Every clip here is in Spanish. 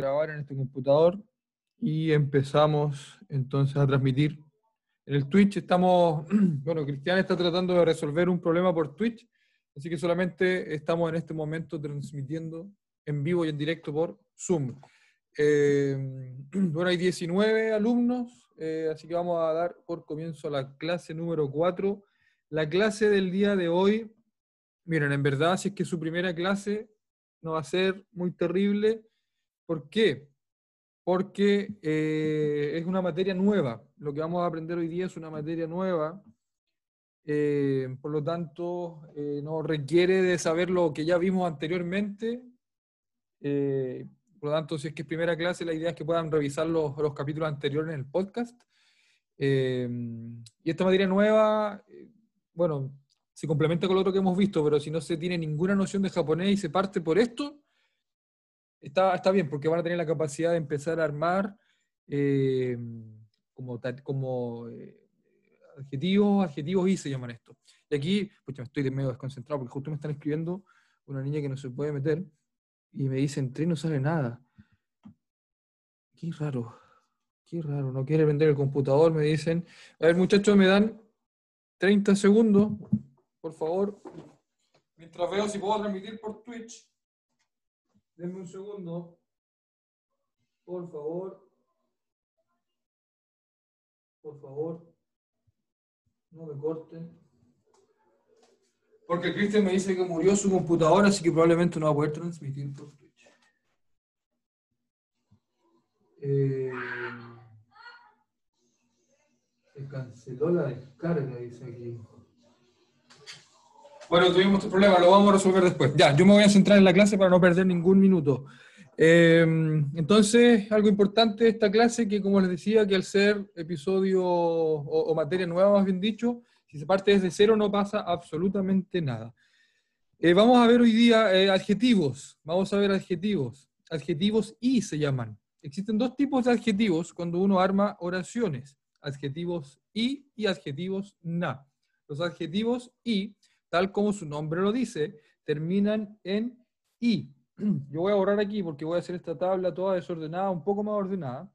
grabar en este computador y empezamos entonces a transmitir. En el Twitch estamos, bueno, Cristian está tratando de resolver un problema por Twitch, así que solamente estamos en este momento transmitiendo en vivo y en directo por Zoom. Eh, bueno, hay 19 alumnos, eh, así que vamos a dar por comienzo a la clase número 4. La clase del día de hoy, miren, en verdad, si es que su primera clase no va a ser muy terrible, ¿Por qué? Porque eh, es una materia nueva. Lo que vamos a aprender hoy día es una materia nueva. Eh, por lo tanto, eh, no requiere de saber lo que ya vimos anteriormente. por lo tanto, si es que es primera clase, la idea es que puedan revisar los, los capítulos anteriores en el podcast. y esta materia nueva, bueno, se complementa con lo otro que hemos visto, pero si no se tiene ninguna noción de japonés y se parte por esto, está, está bien, porque van a tener la capacidad de empezar a armar eh, como, como eh, adjetivos, adjetivos y se llaman esto. Y aquí, pues me estoy de medio desconcentrado porque justo me están escribiendo una niña que no se puede meter y me dice, entré y no sale nada. Qué raro, qué raro, no quiere vender el computador, me dicen. A ver, muchachos, me dan 30 segundos, por favor. Mientras veo si puedo transmitir por Twitch. Denme un segundo. Por favor. Por favor. No me corten. Porque Cristian me dice que murió su computadora, así que probablemente no va a poder transmitir por Twitch. Eh, se canceló la descarga, dice aquí. Bueno, tuvimos este problema, lo vamos a resolver después. Ya, yo me voy a centrar en la clase para no perder ningún minuto. Em, entonces, algo importante de esta clase, que como les decía, que al ser episodio o, materia nueva, más bien dicho, si se parte desde cero no pasa absolutamente nada. Eh, vamos a ver hoy día eh, adjetivos. Vamos a ver adjetivos. Adjetivos y se llaman. Existen dos tipos de adjetivos cuando uno arma oraciones. Adjetivos y y adjetivos na. Los adjetivos y tal como su nombre lo dice, terminan en I. Yo voy a borrar aquí porque voy a hacer esta tabla toda desordenada, un poco más ordenada.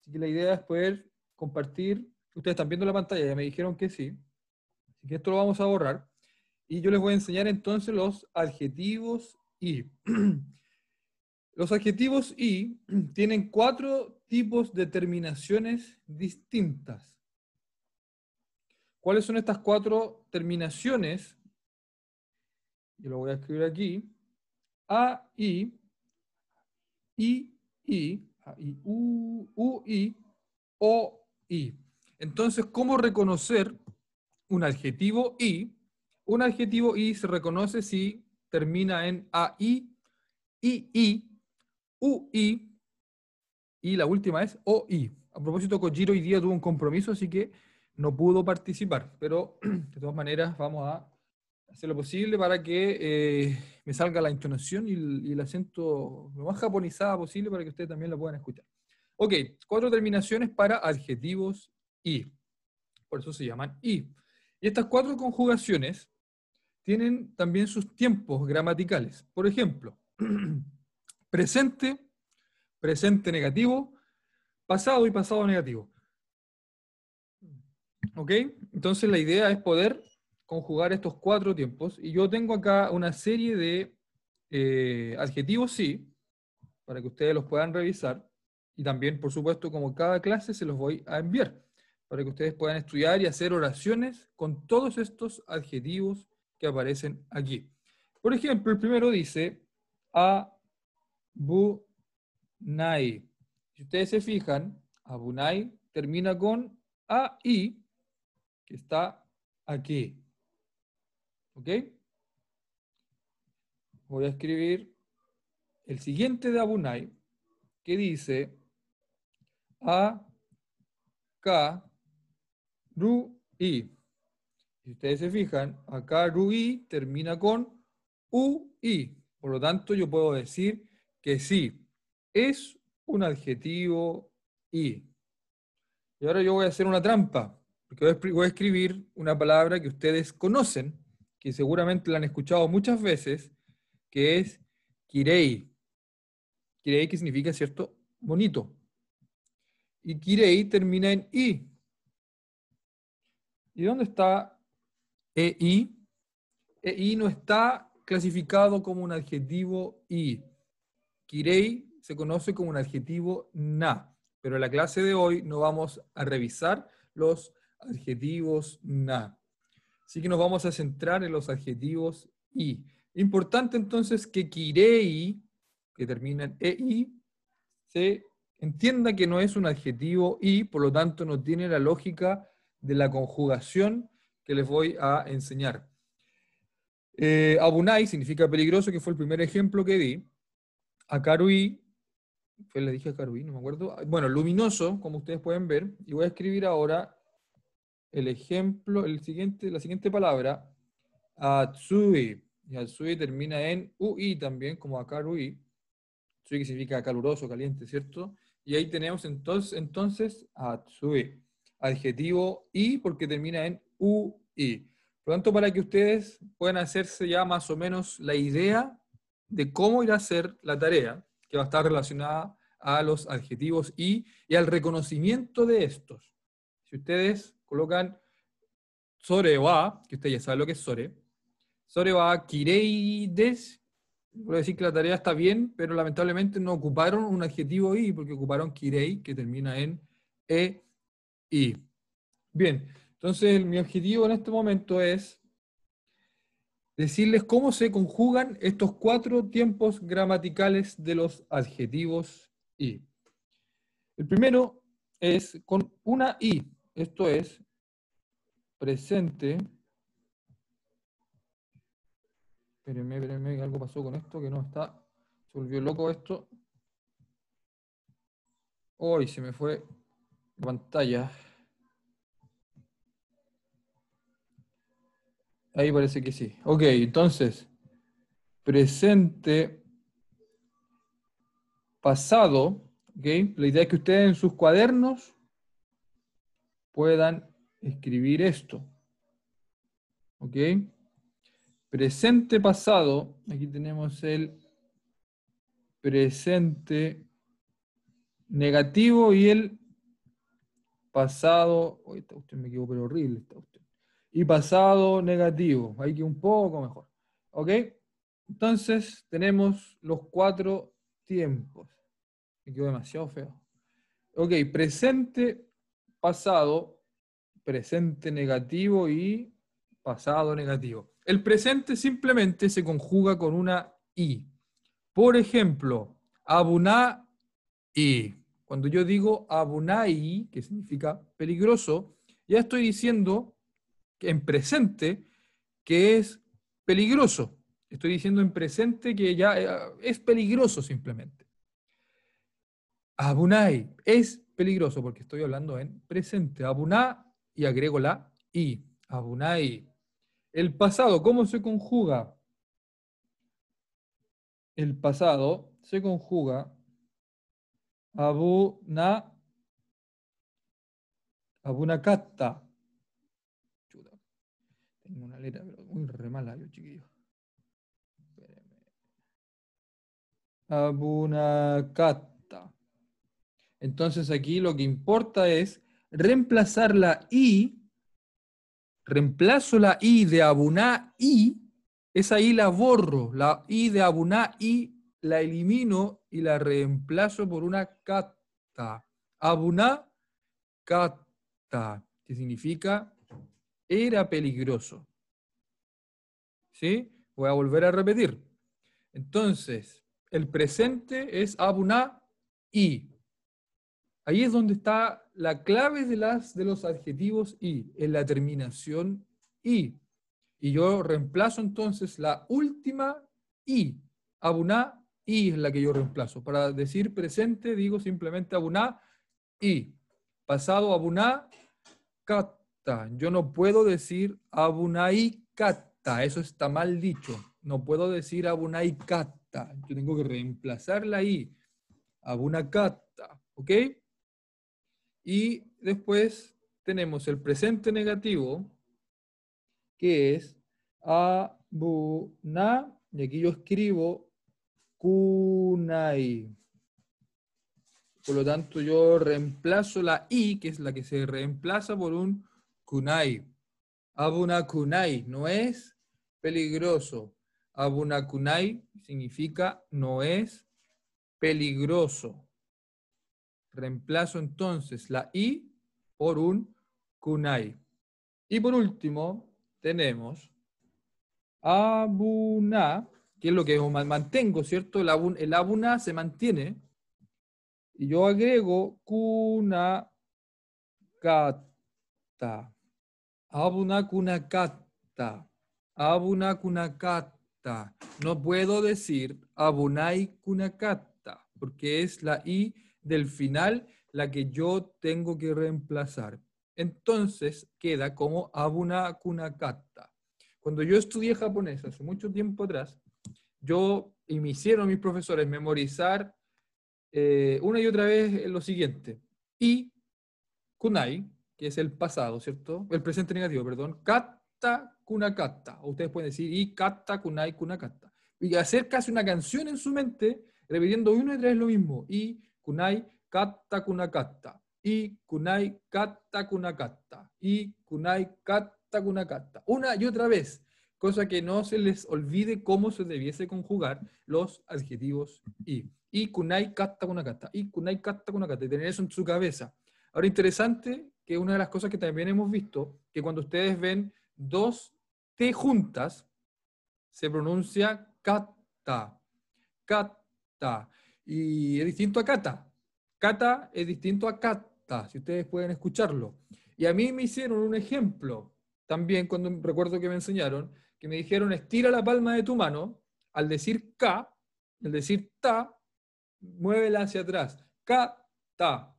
Así que la idea es poder compartir. Ustedes están viendo la pantalla, ya me dijeron que sí. Así que esto lo vamos a borrar. Y yo les voy a enseñar entonces los adjetivos I. Los adjetivos I tienen cuatro tipos de terminaciones distintas. ¿Cuáles son estas cuatro terminaciones? Yo lo voy a escribir aquí. A, I, I, I, I, U, U, I, O, I. Entonces, ¿cómo reconocer un adjetivo I? Un adjetivo I se reconoce si termina en AI, II, UI y la última es OI. A propósito, Kojiro hoy día tuvo un compromiso, así que no pudo participar, pero de todas maneras vamos a hacer lo posible para que eh, me salga la entonación y el, acento lo más japonizada posible para que ustedes también lo puedan escuchar. Ok, cuatro terminaciones para adjetivos y. Por eso se llaman y. Y estas cuatro conjugaciones tienen también sus tiempos gramaticales. Por ejemplo, presente, presente negativo, pasado y pasado negativo. ¿Ok? Entonces la idea es poder conjugar estos cuatro tiempos. Y yo tengo acá una serie de eh, adjetivos sí, para que ustedes los puedan revisar. Y también, por supuesto, como cada clase, se los voy a enviar para que ustedes puedan estudiar y hacer oraciones con todos estos adjetivos que aparecen aquí. Por ejemplo, el primero dice abunai. Si ustedes se fijan, abunai termina con ai que está aquí. ¿Ok? Voy a escribir el siguiente de Abunai, que dice A, K, Ru, I. Si ustedes se fijan, acá Ru, I termina con U, I. Por lo tanto, yo puedo decir que sí, es un adjetivo I. Y ahora yo voy a hacer una trampa. Porque voy a escribir una palabra que ustedes conocen, que seguramente la han escuchado muchas veces, que es kirei. Kirei que significa, ¿cierto? Bonito. Y Kirei termina en I. ¿Y dónde está EI? EI no está clasificado como un adjetivo I. Kirei se conoce como un adjetivo na, pero en la clase de hoy no vamos a revisar los adjetivos na. Así que nos vamos a centrar en los adjetivos i. Importante entonces que kirei, que termina en ei, se entienda que no es un adjetivo i, por lo tanto no tiene la lógica de la conjugación que les voy a enseñar. Eh, abunai significa peligroso, que fue el primer ejemplo que di. Akarui, fue le dije Akarui, no me acuerdo. Bueno, luminoso, como ustedes pueden ver. Y voy a escribir ahora el ejemplo, el siguiente, la siguiente palabra, Atsui. Y Atsui termina en UI también, como Akarui. Atsui que significa caluroso, caliente, ¿cierto? Y ahí tenemos entonces, entonces Atsui. Adjetivo I porque termina en UI. Por lo tanto, para que ustedes puedan hacerse ya más o menos la idea de cómo ir a hacer la tarea, que va a estar relacionada a los adjetivos i y al reconocimiento de estos. Si ustedes colocan sore wa, que usted ya sabe lo que es sore, sore wa kireides, puedo decir que la tarea está bien, pero lamentablemente no ocuparon un adjetivo i, porque ocuparon kirei, que termina en e, i. Bien, entonces, mi objetivo en este momento es decirles cómo se conjugan estos cuatro tiempos gramaticales de los adjetivos y. El primero es con una i, esto es presente. Espérenme, espérenme, algo pasó con esto que no está. Se volvió loco esto. Hoy se me fue la pantalla. Ahí parece que sí. Ok, entonces, presente, pasado, ¿ok? La idea es que ustedes en sus cuadernos puedan escribir esto. ¿Ok? Presente, pasado, aquí tenemos el presente negativo y el pasado. Uy, esta usted me equivoco, pero horrible esta usted y pasado negativo. Hay que un poco mejor. ¿Ok? Entonces tenemos los cuatro tiempos. Me quedó demasiado feo. Ok, presente, pasado, presente negativo y pasado negativo. El presente simplemente se conjuga con una i. Por ejemplo, abuna y. Cuando yo digo abunai, que significa peligroso, ya estoy diciendo en presente que es peligroso. Estoy diciendo en presente que ya eh, es peligroso simplemente. Abunai es peligroso porque estoy hablando en presente. Abuná y agrego la i. Abunai. El pasado, ¿cómo se conjuga? El pasado se conjuga abuna abunakatta tengo una letra, pero muy re mala yo, chiquillo. Abunakata. Entonces aquí lo que importa es reemplazar la i, reemplazo la i de abuná i, esa i la borro, la i de abuná i la elimino y la reemplazo por una kata. Abuná kata, que significa era peligroso. ¿Sí? Voy a volver a repetir. Entonces, el presente es abuna y. Ahí es donde está la clave de, las, de los adjetivos y, en la terminación y. Y yo reemplazo entonces la última y. Abuna y es la que yo reemplazo. Para decir presente digo simplemente abuná y. Pasado abuná kat yo no puedo decir Abunai Kata. Eso está mal dicho. No puedo decir Abunai Kata. Yo tengo que reemplazar la I. Abunakata. ¿Ok? Y después tenemos el presente negativo, que es Abuna. Y aquí yo escribo Kunai. Por lo tanto, yo reemplazo la i, que es la que se reemplaza por un kunai. Abuna kunai no es peligroso. Abuna kunai significa no es peligroso. Reemplazo entonces la i por un kunai. Y por último, tenemos abuna, que es lo que mantengo, ¿cierto? El, abuna, se mantiene. Y yo agrego kuna kata. Abuna kuna kata. Abuna kuna kata. No puedo decir abunai kuna kata, porque es la i del final la que yo tengo que reemplazar. Entonces queda como abuna kuna kata. Cuando yo estudié japonés hace mucho tiempo atrás, yo y me hicieron mis profesores memorizar eh, una y otra vez lo siguiente. Y kunai, que es el pasado, ¿cierto? El presente negativo, perdón. Kata kunakata. Ustedes pueden decir y kata kunai kunakata. Y hacer casi una canción en su mente, repitiendo una y otra vez lo mismo. Y kunai kata kunakata. Y kunai kata kunakata. Y kunai kata una y otra vez, cosa que no se les olvide cómo se debiese conjugar los adjetivos y. Y kunai katta kunakata. Y kunai katta kunakata. Y tener eso en su cabeza. Ahora, interesante que una de las cosas que también hemos visto, que cuando ustedes ven dos T juntas, se pronuncia kata. Kata. Y es distinto a kata. Kata es distinto a kata, si ustedes pueden escucharlo. Y a mí me hicieron un ejemplo también cuando recuerdo que me enseñaron, que me dijeron estira la palma de tu mano, al decir K, al decir ta, muévela hacia atrás. Ka, ta,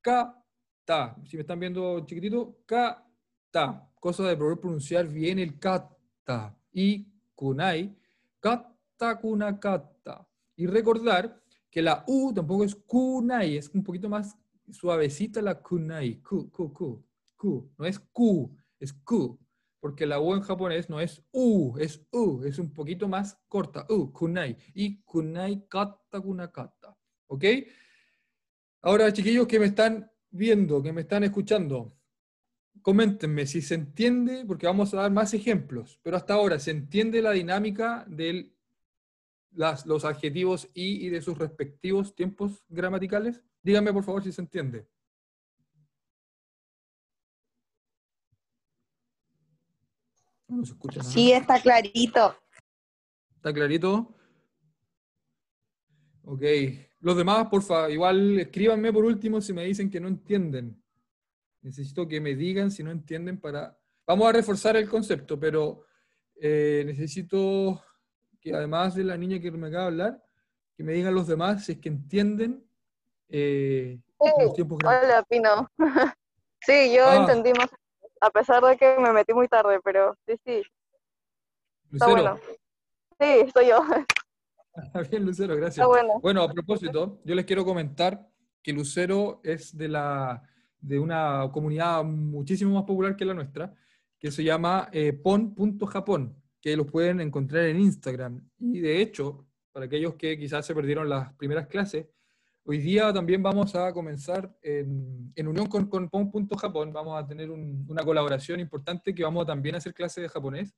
ka, ta. Si me están viendo chiquitito, ka, ta. Cosa de poder pronunciar bien el kata. Y kunai, kata, kuna, kata. Y recordar que la U tampoco es kunai, es un poquito más suavecita la kunai. Ku, ku, ku, ku. No es ku es ku, porque la U en japonés no es U, es U, es un poquito más corta, U, kunai, y kunai kata kunakata, ¿ok? Ahora, chiquillos que me están viendo, que me están escuchando, coméntenme si se entiende, porque vamos a dar más ejemplos, pero hasta ahora, ¿se entiende la dinámica de los adjetivos y y de sus respectivos tiempos gramaticales? Díganme por favor si se entiende. No se escucha nada. Sí, está clarito. ¿Está clarito? Ok. Los demás, por favor, igual escríbanme por último si me dicen que no entienden. Necesito que me digan si no entienden para... Vamos a reforzar el concepto, pero eh, necesito que además de la niña que me acaba de hablar, que me digan los demás si es que entienden eh, los tiempos Hola, Pino. sí, yo ah. entendí más a pesar de que me metí muy tarde, pero sí, sí. Está bueno. Sí, soy yo. Bien, Lucero, gracias. bueno. bueno, a propósito, yo les quiero comentar que Lucero es de, la, de una comunidad muchísimo más popular que la nuestra, que se llama eh, pon.japón, que los pueden encontrar en Instagram. Y de hecho, para aquellos que quizás se perdieron las primeras clases, Hoy día también vamos a comenzar en, unión con, con Pon.Japón, vamos a tener una colaboración importante que vamos a también hacer clases de japonés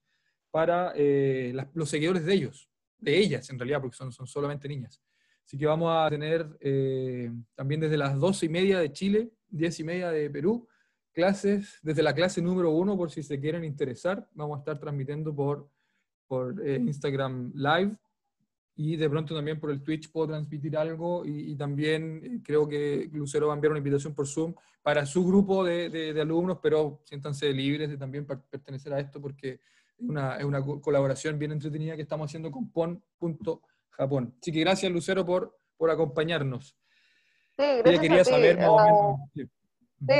para eh, los seguidores de ellos, de ellas en realidad, porque son, son solamente niñas. Así que vamos a tener eh, también desde las 12 y media de Chile, 10 y media de Perú, clases desde la clase número uno por si se quieren interesar. Vamos a estar transmitiendo por, por eh, Instagram Live y de pronto también por el Twitch puedo transmitir algo y, también eh, creo que Lucero va a enviar una invitación por Zoom para su grupo de, de, alumnos, pero siéntanse libres de también pertenecer a esto porque es una, es una colaboración bien entretenida que estamos haciendo con pon.japón. Así que gracias Lucero por, por acompañarnos. Sí, gracias quería saber Sí.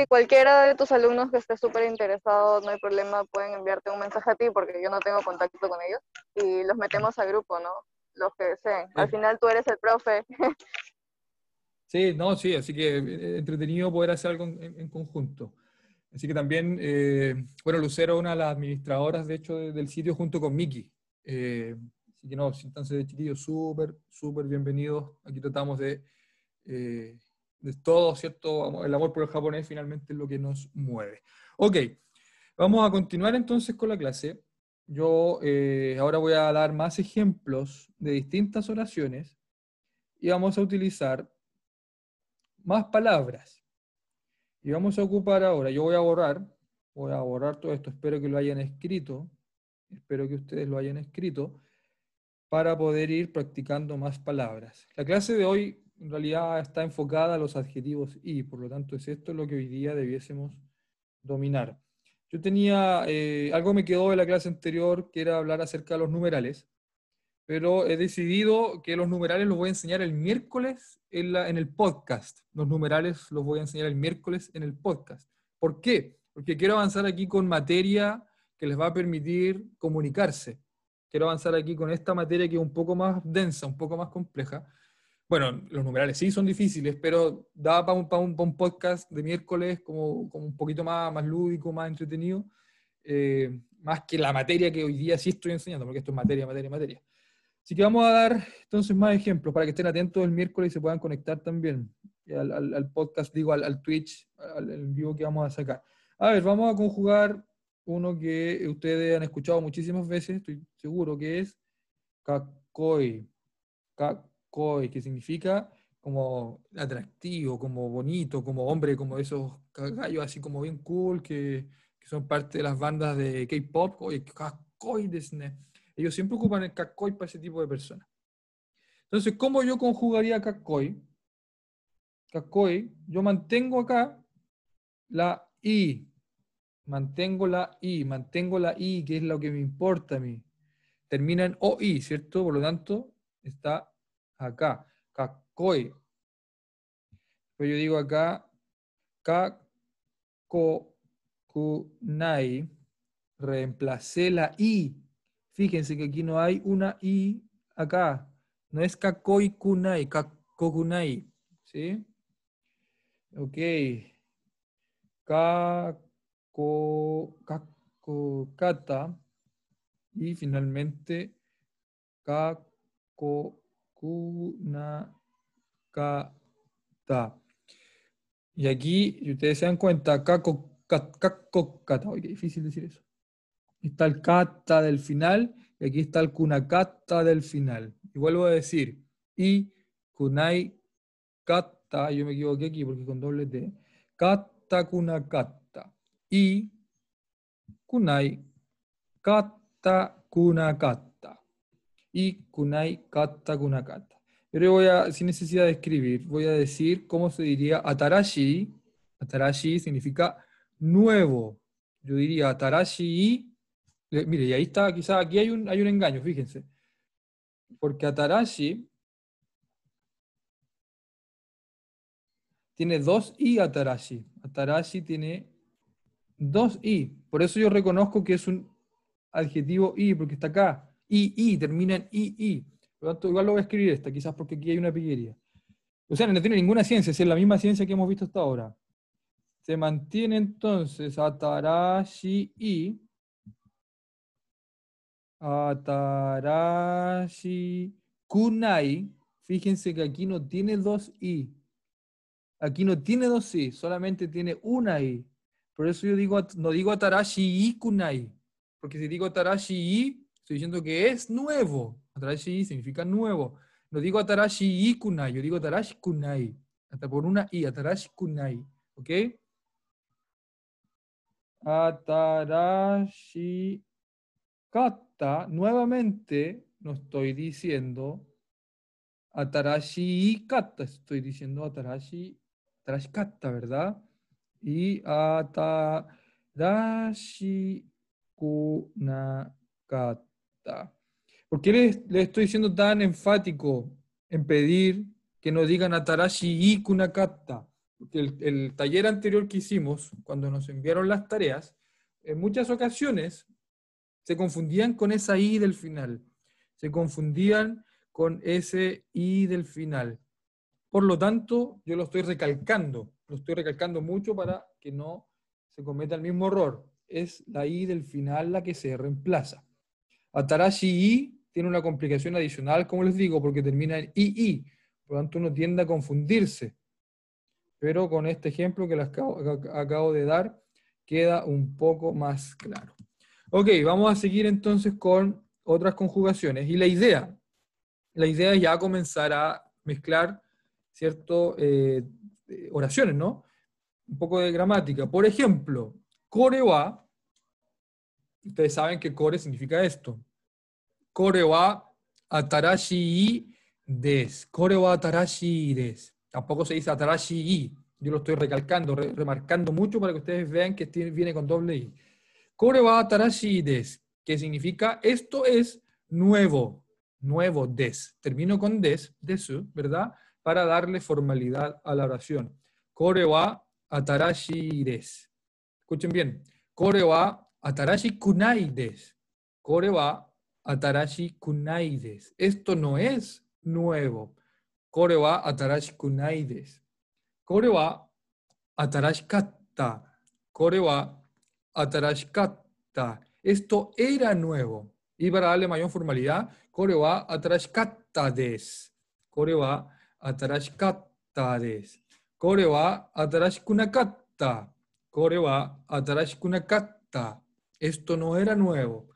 Cualquiera de tus alumnos que esté súper interesado, no hay problema, pueden enviarte un mensaje a ti porque yo no tengo contacto con ellos y los metemos al grupo, ¿no? los que deseen. Al final tú eres el profe. Sí, no, sí, así que eh, entretenido poder hacer algo en, conjunto. Así que también, eh, bueno, Lucero es una de las administradoras, de hecho, del sitio junto con Miki. Eh, así que no, siéntanse de chiquillos súper, súper bienvenidos. Aquí tratamos de de todo, ¿cierto? El amor por el japonés finalmente es lo que nos mueve. Ok, vamos a continuar entonces con la clase. Yo eh, ahora voy a dar más ejemplos de distintas oraciones y vamos a utilizar más palabras. Y vamos a ocupar ahora, yo voy a borrar, voy a borrar todo esto, espero que lo hayan escrito, espero que ustedes lo hayan escrito, para poder ir practicando más palabras. La clase de hoy en realidad está enfocada a los adjetivos y, por lo tanto es esto lo que hoy día debiésemos dominar. Yo tenía, eh, algo me quedó de la clase anterior, que era hablar acerca de los numerales, pero he decidido que los numerales los voy a enseñar el miércoles en, el podcast. Los numerales los voy a enseñar el miércoles en el podcast. ¿Por qué? Porque quiero avanzar aquí con materia que les va a permitir comunicarse. Quiero avanzar aquí con esta materia que es un poco más densa, un poco más compleja, bueno, los numerales sí son difíciles, pero da para un, un, podcast de miércoles como, como, un poquito más, más lúdico, más entretenido, eh, más que la materia que hoy día sí estoy enseñando, porque esto es materia, materia, materia. Así que vamos a dar entonces más ejemplos para que estén atentos el miércoles y se puedan conectar también al, al, podcast, digo, al, al Twitch, al, vivo que vamos a sacar. A ver, vamos a conjugar uno que ustedes han escuchado muchísimas veces, estoy seguro que es kakoi. Kakoi koi, que significa como atractivo, como bonito, como hombre, como esos gallos así como bien cool que, son parte de las bandas de K-pop, oye, Disney. Ellos siempre ocupan el kakoi para ese tipo de personas. Entonces, ¿cómo yo conjugaría kakoi? Kakoi, yo mantengo acá la i, mantengo la i, mantengo la i, que es lo que me importa a mí. Termina en OI, ¿cierto? Por lo tanto, está acá, kakoi. Pues yo digo acá, kakokunai, reemplacé la i. Fíjense que aquí no hay una i acá. No es kakoi kunai, kakokunai. ¿Sí? Ok. Kako, kata. Y finalmente, kako Kunakata. Y aquí, y ustedes se dan cuenta, Kakokata, qué difícil decir eso. Está el kata del final y aquí está el kunakata del final. Y vuelvo a decir, y kunai kata, yo me equivoqué aquí porque con doble T, kata kunakata. Y kunai kata kunakata y kunai kata kunakata. Pero voy a, sin necesidad de escribir, voy a decir cómo se diría atarashi. Atarashi significa nuevo. Yo diría atarashi y... Mire, y ahí está, quizás aquí hay un, hay un engaño, fíjense. Porque atarashi tiene dos i atarashi. Atarashi tiene dos i. Por eso yo reconozco que es un adjetivo i, porque está acá. I, I, termina en I, I. Por lo tanto, igual lo voy a escribir esta, quizás porque aquí hay una pillería. O sea, no tiene ninguna ciencia, es la misma ciencia que hemos visto hasta ahora. Se mantiene entonces Atarashi I. Atarashi Kunai. Fíjense que aquí no tiene dos I. Aquí no tiene dos I, solamente tiene una I. Por eso yo digo, no digo Atarashi I Kunai. Porque si digo Atarashi I, Estoy diciendo que es nuevo. Atarashi significa nuevo. No digo Atarashi kunai, yo digo Atarashi kunai. Hasta por una i, Atarashi kunai. ¿Ok? Atarashi kata. Nuevamente no estoy diciendo Atarashi kata. Estoy diciendo Atarashi, atarashi kata, ¿verdad? Y Atarashi kunakata. ¿Por qué le, estoy siendo tan enfático en pedir que nos digan Atarashi y Kunakata? Porque el, taller anterior que hicimos, cuando nos enviaron las tareas, en muchas ocasiones se confundían con esa I del final. Se confundían con ese I del final. Por lo tanto, yo lo estoy recalcando, lo estoy recalcando mucho para que no se cometa el mismo error. Es la I del final la que se reemplaza. Atarashi I tiene una complicación adicional, como les digo, porque termina en II. Por lo tanto, uno tiende a confundirse. pero con este ejemplo que acabo, de dar, queda un poco más claro. Ok, vamos a seguir entonces con otras conjugaciones. Y la idea, la idea es ya comenzar a mezclar, ¿cierto? Eh, oraciones, ¿no? Un poco de gramática. Por ejemplo, ustedes saben que core significa esto. Core wa atarashi des. Core wa atarashi des. Tampoco se dice atarashi i. Yo lo estoy recalcando, remarcando mucho para que ustedes vean que viene con doble i. Kore wa atarashi des, que significa esto es nuevo, nuevo des. Termino con des, desu, ¿verdad? Para darle formalidad a la oración. Kore wa atarashi des. Escuchen bien. Kore wa atarashi kunai des. Kore wa atarashi kunai des. Esto no es nuevo. Kore wa atarashi kunai des. Kore wa atarashikatta. Kore wa atarashikatta. Esto era nuevo. Y para darle mayor formalidad, kore wa atarashikatta des. Kore wa atarashikatta des. Kore wa atarashikunakatta. Kore wa atarashikunakatta. Esto no era nuevo.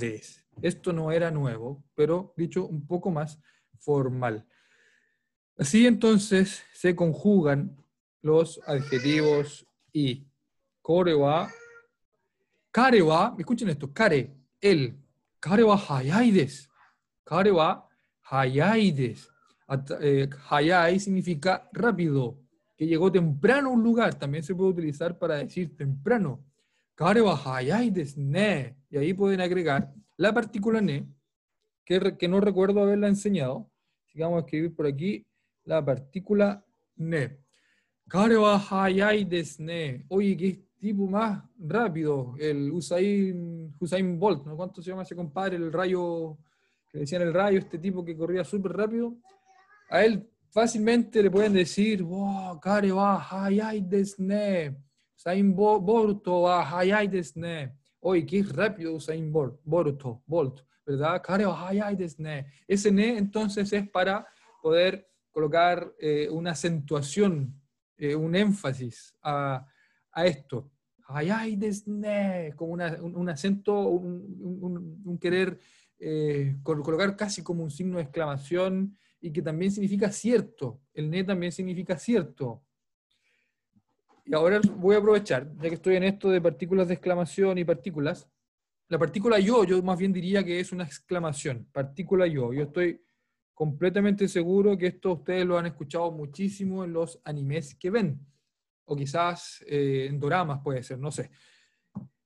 Des. Esto no era nuevo, pero dicho un poco más formal. Así entonces se conjugan los adjetivos y. Kore wa, kare wa, escuchen esto, kare, él. Kare wa hayai desu. Kare wa hayai desu. Eh, hayai significa rápido, que llegó temprano a un lugar. También se puede utilizar para decir temprano. Ne. Y ahí pueden agregar la partícula ne, que, que no recuerdo haberla enseñado, vamos a escribir por aquí la partícula ne. Ne. Oye, qué tipo más rápido, el Usain, Usain Bolt, ¿no? ¿Cuánto se llama ese compadre? El rayo, que decían el rayo, este tipo que corría súper rápido. A él fácilmente le pueden decir, wow, kare wa hayai desu ne. Usain Bolt wa hayai desu ne. Oye, qué rápido Usain Bolt, Bolt. ¿verdad? Ese ne entonces es para poder colocar eh, una acentuación, eh, un énfasis a, a esto. Como un, acento, un, querer eh, colocar casi como un signo de exclamación y que también significa cierto. El ne también significa cierto. Y ahora voy a aprovechar, ya que estoy en esto de partículas de exclamación y partículas, la partícula yo, yo más bien diría que es una exclamación, partícula yo. Yo estoy completamente seguro que esto ustedes lo han escuchado muchísimo en los animes que ven, o quizás eh, en doramas puede ser, no sé.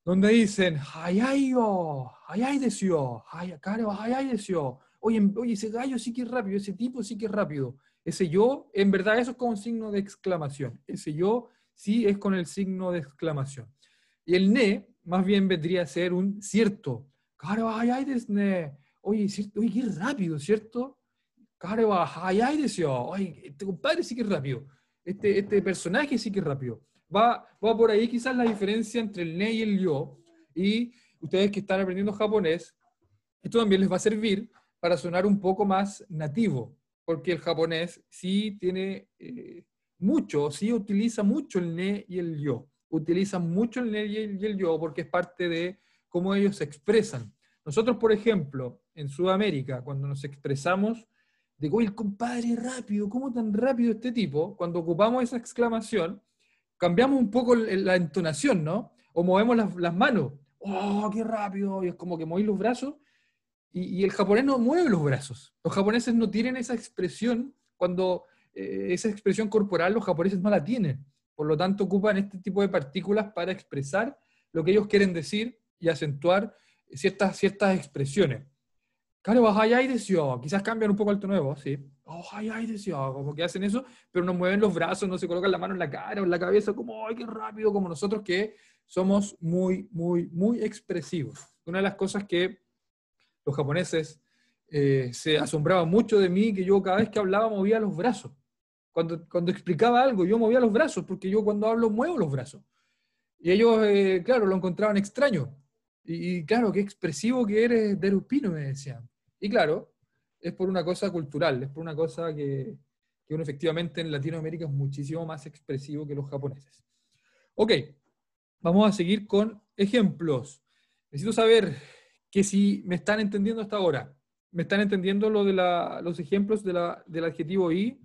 Donde dicen, hayayo, hayay desio, hayay desio. Oye, oye, ese gallo sí que es rápido, ese tipo sí que es rápido. Ese yo, en verdad eso es con un signo de exclamación. Ese yo sí es con el signo de exclamación. Y el ne, más bien vendría a ser un cierto. Oye, cierto, oye, qué rápido, ¿cierto? Oye, este compadre sí que es rápido. Este, este personaje sí que es rápido. Va, va por ahí quizás la diferencia entre el ne y el yo. Y ustedes que están aprendiendo japonés, esto también les va a servir para sonar un poco más nativo, porque el japonés sí tiene eh, mucho, sí utiliza mucho el ne y el yo utilizan mucho el y el yo porque es parte de cómo ellos se expresan. Nosotros, por ejemplo, en Sudamérica, cuando nos expresamos, digo, el compadre rápido, ¿cómo tan rápido este tipo? Cuando ocupamos esa exclamación, cambiamos un poco la entonación, ¿no? O movemos las, manos. ¡Oh, qué rápido! Y es como que moví los brazos. Y, el japonés no mueve los brazos. Los japoneses no tienen esa expresión cuando eh, esa expresión corporal los japoneses no la tienen. Por lo tanto, ocupan este tipo de partículas para expresar lo que ellos quieren decir y acentuar ciertas, ciertas expresiones. Claro, quizás cambian un poco el tono de sí. Como que hacen eso, pero no mueven los brazos, no se colocan la mano en la cara o en la cabeza, como, ¡ay, qué rápido! Como nosotros que somos muy, muy, muy expresivos. Una de las cosas que los japoneses eh, se asombraban mucho de mí, que yo cada vez que hablaba movía los brazos. Cuando, cuando explicaba algo, yo movía los brazos, porque yo cuando hablo muevo los brazos. Y ellos, eh, claro, lo encontraban extraño. Y, claro, qué expresivo que eres de Rupino, me decían. Y claro, es por una cosa cultural, es por una cosa que, que uno efectivamente en Latinoamérica es muchísimo más expresivo que los japoneses. Ok, vamos a seguir con ejemplos. Necesito saber que si me están entendiendo hasta ahora, ¿me están entendiendo lo de los ejemplos del adjetivo y?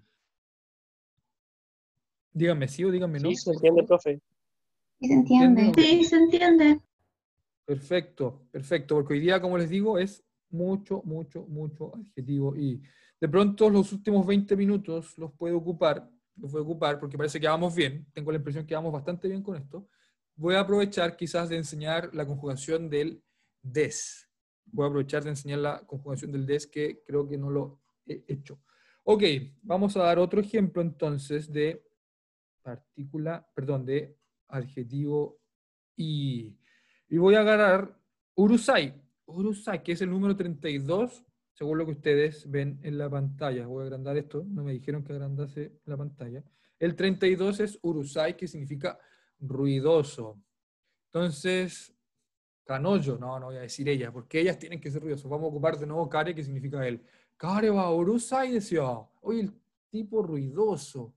Díganme sí o díganme no. Sí, se entiende, profe. Sí, se entiende. Sí, se entiende. Perfecto, perfecto, porque hoy día, como les digo, es mucho, mucho, mucho adjetivo y de pronto los últimos 20 minutos los puedo ocupar, los voy a ocupar porque parece que vamos bien, tengo la impresión que vamos bastante bien con esto. Voy a aprovechar quizás de enseñar la conjugación del des. Voy a aprovechar de enseñar la conjugación del des que creo que no lo he hecho. Ok, vamos a dar otro ejemplo entonces de partícula, perdón, de adjetivo y. Y voy a agarrar Urusai. Urusai, que es el número 32, según lo que ustedes ven en la pantalla. Voy a agrandar esto, no me dijeron que agrandase la pantalla. El 32 es Urusai, que significa ruidoso. Entonces, Canoyo, no, no voy a decir ella, porque ellas tienen que ser ruidosas. Vamos a ocupar de nuevo Kare, que significa él. Kare va Urusai, decía. Oye, el tipo ruidoso.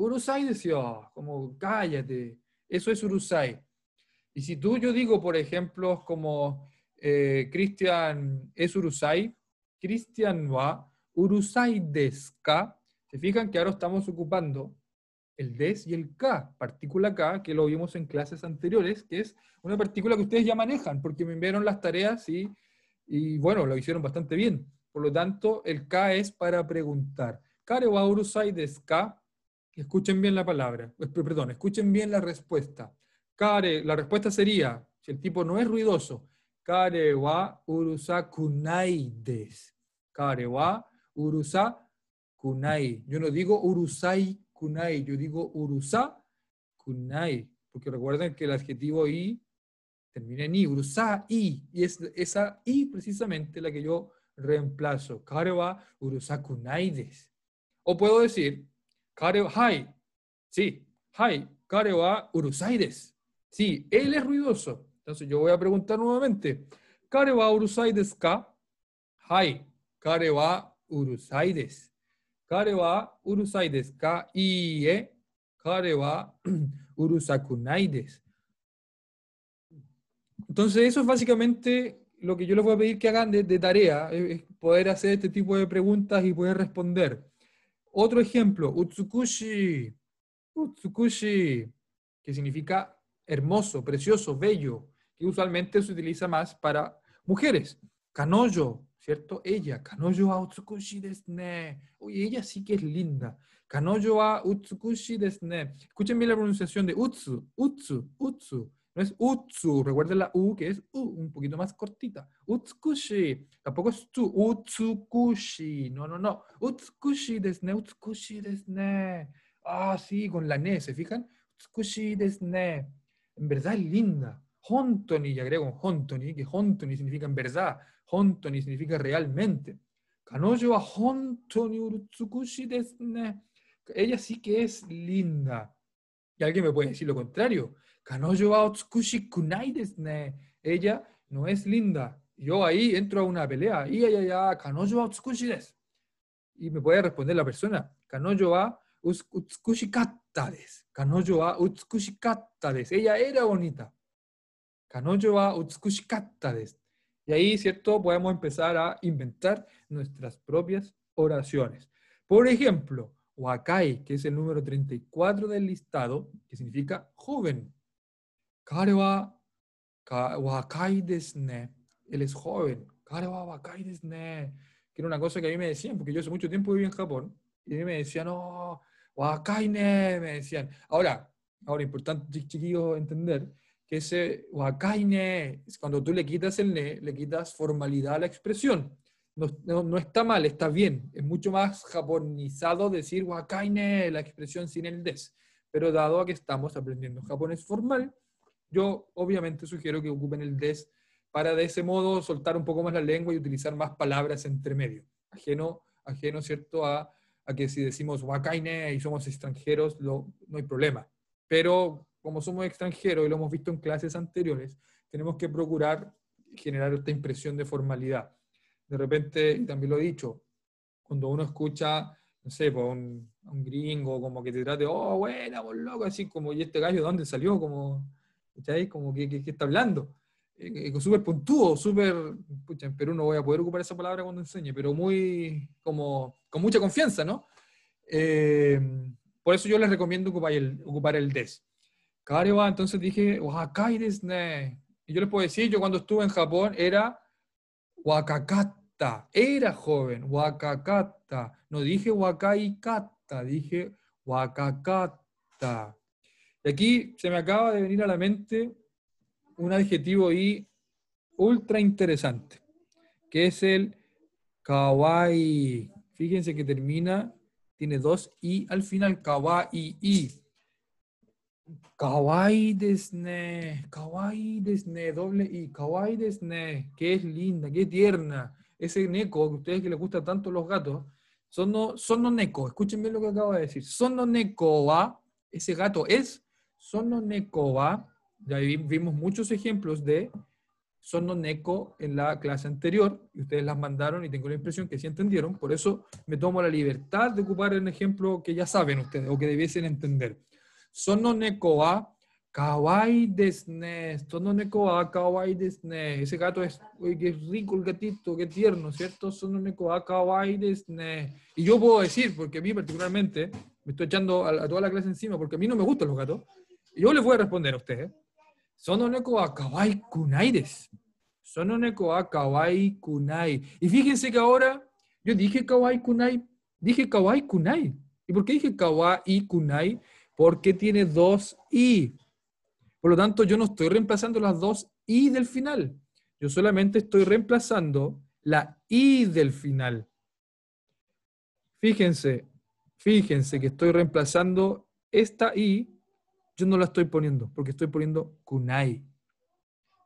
Urusai decía, como cállate. Eso es Urusai. Y si tú, yo digo, por ejemplo, como eh, Cristian es Urusai, Cristian va Urusai deska, se fijan que ahora estamos ocupando el des y el k, partícula k, que lo vimos en clases anteriores, que es una partícula que ustedes ya manejan, porque me enviaron las tareas y, y bueno, lo hicieron bastante bien. Por lo tanto, el k es para preguntar. Kare wa urusai deska, escuchen bien la palabra, perdón, escuchen bien la respuesta. Kare, la respuesta sería, si el tipo no es ruidoso, Kare wa urusa kunai des. Kare wa urusa kunai. Yo no digo urusai kunai, yo digo urusa kunai. Porque recuerden que el adjetivo i termina en i, urusa i. Y es esa i precisamente la que yo reemplazo. Kare wa urusa kunai des. O puedo decir, kare wa, hai. Sí, hai. Kare wa urusai des. Sí, él es ruidoso. Entonces yo voy a preguntar nuevamente. ¿Kare wa urusai desu ka? Hai. Kare wa urusai desu. Kare wa urusai desu ka? Iie. Kare wa urusakunai desu. Entonces eso es básicamente lo que yo les voy a pedir que hagan de, de tarea, es poder hacer este tipo de preguntas y poder responder. Otro ejemplo, utsukushi. Utsukushi, que significa hermoso, precioso, bello, que usualmente se utiliza más para mujeres. Kanoyo, ¿cierto? Ella, Kanoyo wa utsukushi desne. Oye, ella sí que es linda. Kanoyo wa utsukushi desne. Escuchen bien la pronunciación de utsu, utsu, utsu. No es utsu, recuerden la u que es u, un poquito más cortita. Utsukushi, tampoco es tu, utsukushi. No, no, no. Utsukushi desne, utsukushi desne. Ah, sí, con la ne, ¿se fijan? Utsukushi desne en verdad es linda. Hontoni, y agrego Hontoni, que Hontoni significa en verdad, Hontoni significa realmente. Kanoyo wa Hontoni urutsukushi desne. Ella sí que es linda. Y alguien me puede decir lo contrario. Kanoyo wa utsukushi kunai desne. Ella no es linda. Yo ahí entro a una pelea. Y ya, ya, Kanoyo wa utsukushi des. Y me puede responder la persona. Kanoyo wa utsukushi katta des. Kanoyo wa. Ella era bonita. Kanoyo wa utsukushi katta des. Y ahí, ¿cierto? Podemos empezar a inventar nuestras propias oraciones. Por ejemplo, wakai, que es el número 34 del listado, que significa joven. Kare wa wakai desne. Él es joven. Kare wa wakai desne. Que era una cosa que a mí me decían, porque yo hace mucho tiempo viví en Japón, y a mí me decían, no, Wakaine, me decían. Ahora, ahora importante, chiquillos, entender que ese Wakaine, cuando tú le quitas el ne, le quitas formalidad a la expresión. No, no, está mal, está bien. Es mucho más japonizado decir Wakaine, la expresión sin el des. Pero dado a que estamos aprendiendo japonés formal, yo obviamente sugiero que ocupen el des para de ese modo soltar un poco más la lengua y utilizar más palabras entre medio. Ajeno, ajeno ¿cierto?, a a que si decimos wakaine y somos extranjeros, no hay problema. Pero como somos extranjeros y lo hemos visto en clases anteriores, tenemos que procurar generar esta impresión de formalidad. De repente, también lo he dicho, cuando uno escucha no sé, por un, un, gringo, como que te trate, oh, buena, por loco, así como, ¿y este gallo de dónde salió? Como, ¿cachai? Como, ¿qué, qué, está hablando? Eh, eh súper puntúo, súper, pucha, en Perú no voy a poder ocupar esa palabra cuando enseñe, pero muy, como, con mucha confianza, ¿no? Eh, por eso yo les recomiendo ocupar el, ocupar el des. va, entonces dije, Wakakai desne. Y yo les puedo decir, yo cuando estuve en Japón era Wakakata, era joven, Wakakata. No dije Wakaikata, dije Wakakata. Y aquí se me acaba de venir a la mente un adjetivo y ultra interesante, que es el kawaii. Fíjense que termina tiene dos i al final, kawaii i. Kawaii desne, kawaii desne, doble i, kawaii desne, que es linda, qué tierna. Ese neko, que a ustedes que les gustan tanto los gatos, son no, son no neko, escuchen bien lo que acabo de decir. Son no neko ese gato es, son no neko wa, ya vimos muchos ejemplos de Sono Neko en la clase anterior y ustedes las mandaron y tengo la impresión que sí entendieron, por eso me tomo la libertad de ocupar un ejemplo que ya saben ustedes o que debiesen entender. Sono Neko wa kawaii desne, Sono Neko wa kawaii desne. Ese gato es, uy, qué rico el gatito, qué tierno, ¿cierto? Sono Neko wa kawaii desne. Y yo puedo decir, porque a mí particularmente, me estoy echando a, toda la clase encima porque a mí no me gustan los gatos, yo les voy a responder a ustedes. Sono neko wa kawaii kunai desu. Sono neko wa kawaii kunai. Y fíjense que ahora yo dije kawaii kunai, dije kawaii kunai. ¿Y por qué dije kawaii kunai? Porque tiene dos i. Por lo tanto, yo no estoy reemplazando las dos i del final. Yo solamente estoy reemplazando la i del final. Fíjense, fíjense que estoy reemplazando esta i yo no la estoy poniendo porque estoy poniendo kunai.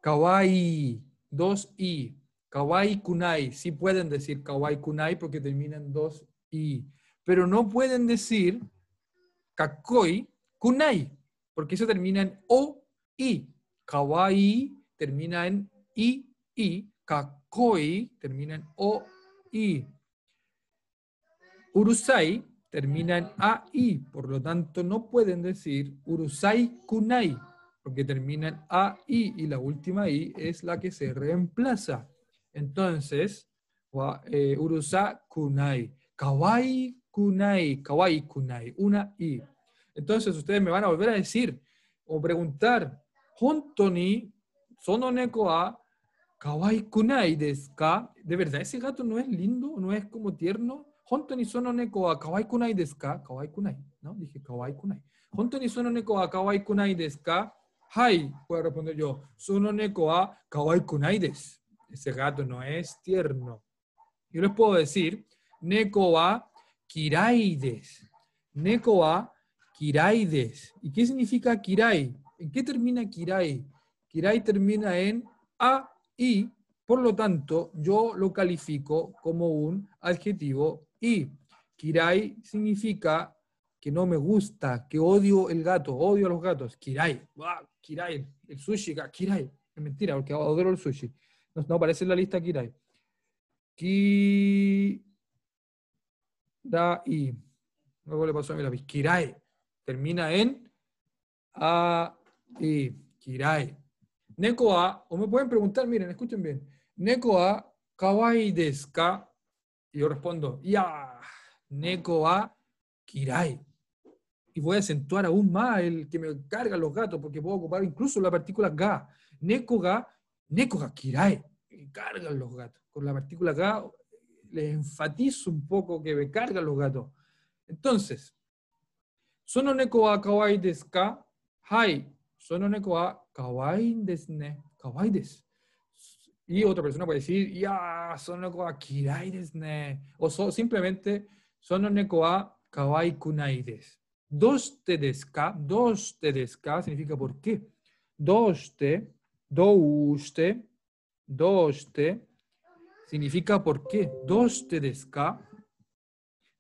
Kawaii, dos i. Kawaii kunai. Sí pueden decir kawaii kunai porque terminan dos i. Pero no pueden decir kakoi kunai porque eso termina en o i. Kawaii termina en i i. Kakoi termina en o i. Urusai termina en AI, por lo tanto no pueden decir Urusai Kunai, porque termina en AI y la última I es la que se reemplaza. Entonces, eh, Urusa Kunai, Kawaii Kunai, Kawaii Kunai, una I. Entonces ustedes me van a volver a decir o preguntar, a Kawaii Kunai ¿De verdad ese gato no es lindo? ¿No es como tierno? 本当にその猫は可愛くないですか可愛くない ¿no? Dije 可愛くない。本当にその猫は可愛くないですかはい、puedo responder yo. その猫は可愛くないです。Ese gato no es tierno. Yo les puedo decir, 猫は嫌いです。猫は嫌いです。¿Y qué significa kirai? ¿En qué termina kirai? Kirai termina en a, i, por lo tanto, yo lo califico como un adjetivo y kirai significa que no me gusta, que odio el gato, odio a los gatos. Kirai, kirai, el sushi, kirai. Es mentira, porque adoro el sushi. No, aparece en la lista kirai. Kirai. Luego le pasó a mi lápiz. Kirai. Termina en a y kirai. Neko a, o me pueden preguntar, miren, escuchen bien. Neko a kawaii desu ka? Y yo respondo, ya, neko a kirai. Y voy a acentuar aún más el que me cargan los gatos, porque puedo ocupar incluso la partícula ga. Neko ga, neko ga kirai. Me cargan los gatos. Con la partícula ga les enfatizo un poco que me cargan los gatos. Entonces, sono neko wa kawaii desu ka? Hai, sono neko wa kawaii desu ne. Kawaii desu. Y otra persona puede decir, ya, son neko a kirai. O so, simplemente, son neko a kawaii kunai desu. Doste desu ka, doste desu ka significa por qué. Doste, douste, doste, significa por qué. Doste desu ka,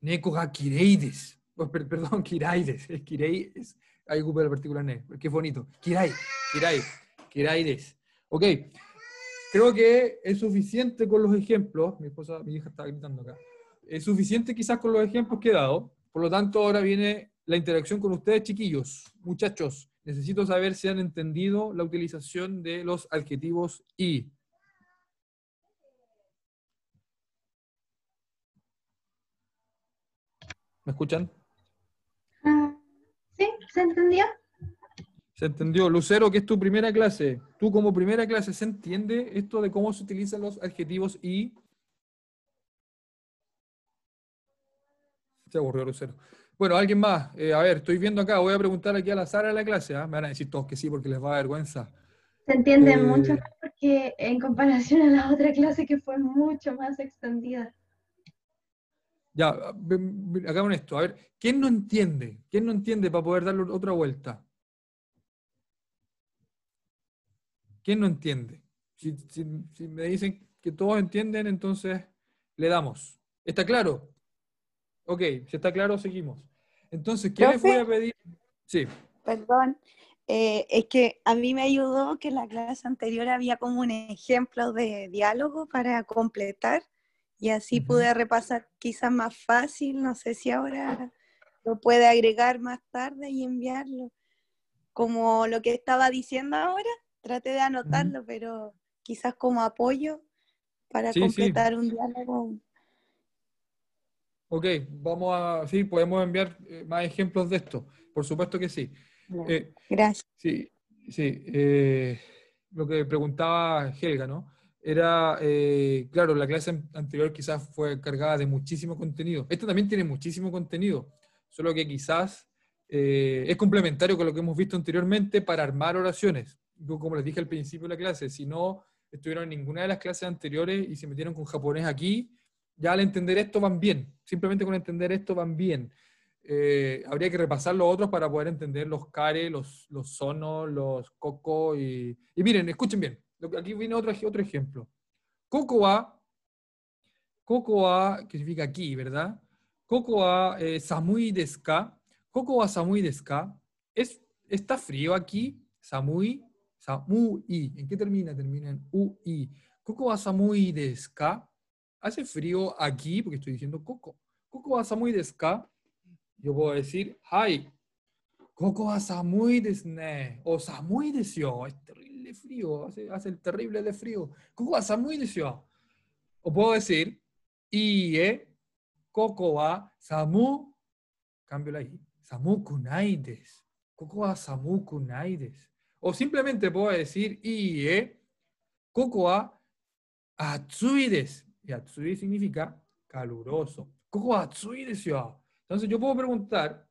neko ga kirei desu. Oh, perdón, kirai desu. Kirei es, ahí ocupa la partícula ne, qué bonito. Kirai, kirai, kirai desu. Ok. Creo que es suficiente con los ejemplos. Mi esposa, mi hija está gritando acá. es suficiente quizás con los ejemplos que he dado. Por lo tanto, ahora viene la interacción con ustedes, chiquillos, muchachos. Necesito saber si han entendido la utilización de los adjetivos y. ¿Me escuchan? Ah, sí, se entendió. Se entendió. Lucero, que es tu primera clase. Tú como primera clase, ¿se entiende esto de cómo se utilizan los adjetivos y? Se aburrió Lucero. Bueno, alguien más. Eh, a ver, estoy viendo acá, voy a preguntar aquí a la Sara de la clase. ¿ah? Me van a decir todos que sí porque les va a vergüenza. Se entiende eh, mucho más porque en comparación a la otra clase que fue mucho más extendida. Ya, hagamos esto. A ver, ¿quién no entiende? ¿Quién no entiende para poder darle otra vuelta? ¿Quién no entiende? Si, si me dicen que todos entienden, entonces le damos. ¿Está claro? Ok, si está claro, seguimos. Entonces, ¿qué les voy a pedir? Sí. Perdón, eh, es que a mí me ayudó que en la clase anterior había como un ejemplo de diálogo para completar y así pude repasar quizás más fácil, no sé si ahora lo puede agregar más tarde y enviarlo. Como lo que estaba diciendo ahora, traté de anotarlo, pero quizás como apoyo para completar un diálogo Ok, vamos a, sí, podemos enviar eh, más ejemplos de esto. Por supuesto que sí. Eh, Gracias. Sí, sí. Eh, lo que preguntaba Helga, ¿no? Era, claro, la clase anterior quizás fue cargada de muchísimo contenido. Esta también tiene muchísimo contenido, solo que quizás es complementario con lo que hemos visto anteriormente para armar oraciones. Como les dije al principio de la clase, si no estuvieron en ninguna de las clases anteriores y se metieron con japonés aquí, ya al entender esto van bien, simplemente con entender esto van bien. Eh, habría que repasar los otros para poder entender los care, los, los sonos, los coco y, y miren, escuchen bien, aquí viene otro, otro ejemplo. Cocoa, cocoa, que significa aquí, ¿verdad? Cocoa eh, samui deska, cocoa samui deska, es, está frío aquí, samui, samui, ¿en qué termina? Termina en ui. Cocoa samui deska, hace frío aquí, porque estoy diciendo Coco. Coco wa samui desu ka? Yo puedo decir, hi. Coco wa samui desu ne. O samui desu yo. Es terrible frío. Hace, hace terrible de frío. Coco wa samui desu yo. O puedo decir, ie. Coco wa samu. Cambio la i. Samu kunai desu. Coco wa samu kunai desu. O simplemente puedo decir, ie. Coco wa atsui desu. Y Atsui significa caluroso. Koko atsui desu Entonces yo puedo preguntar,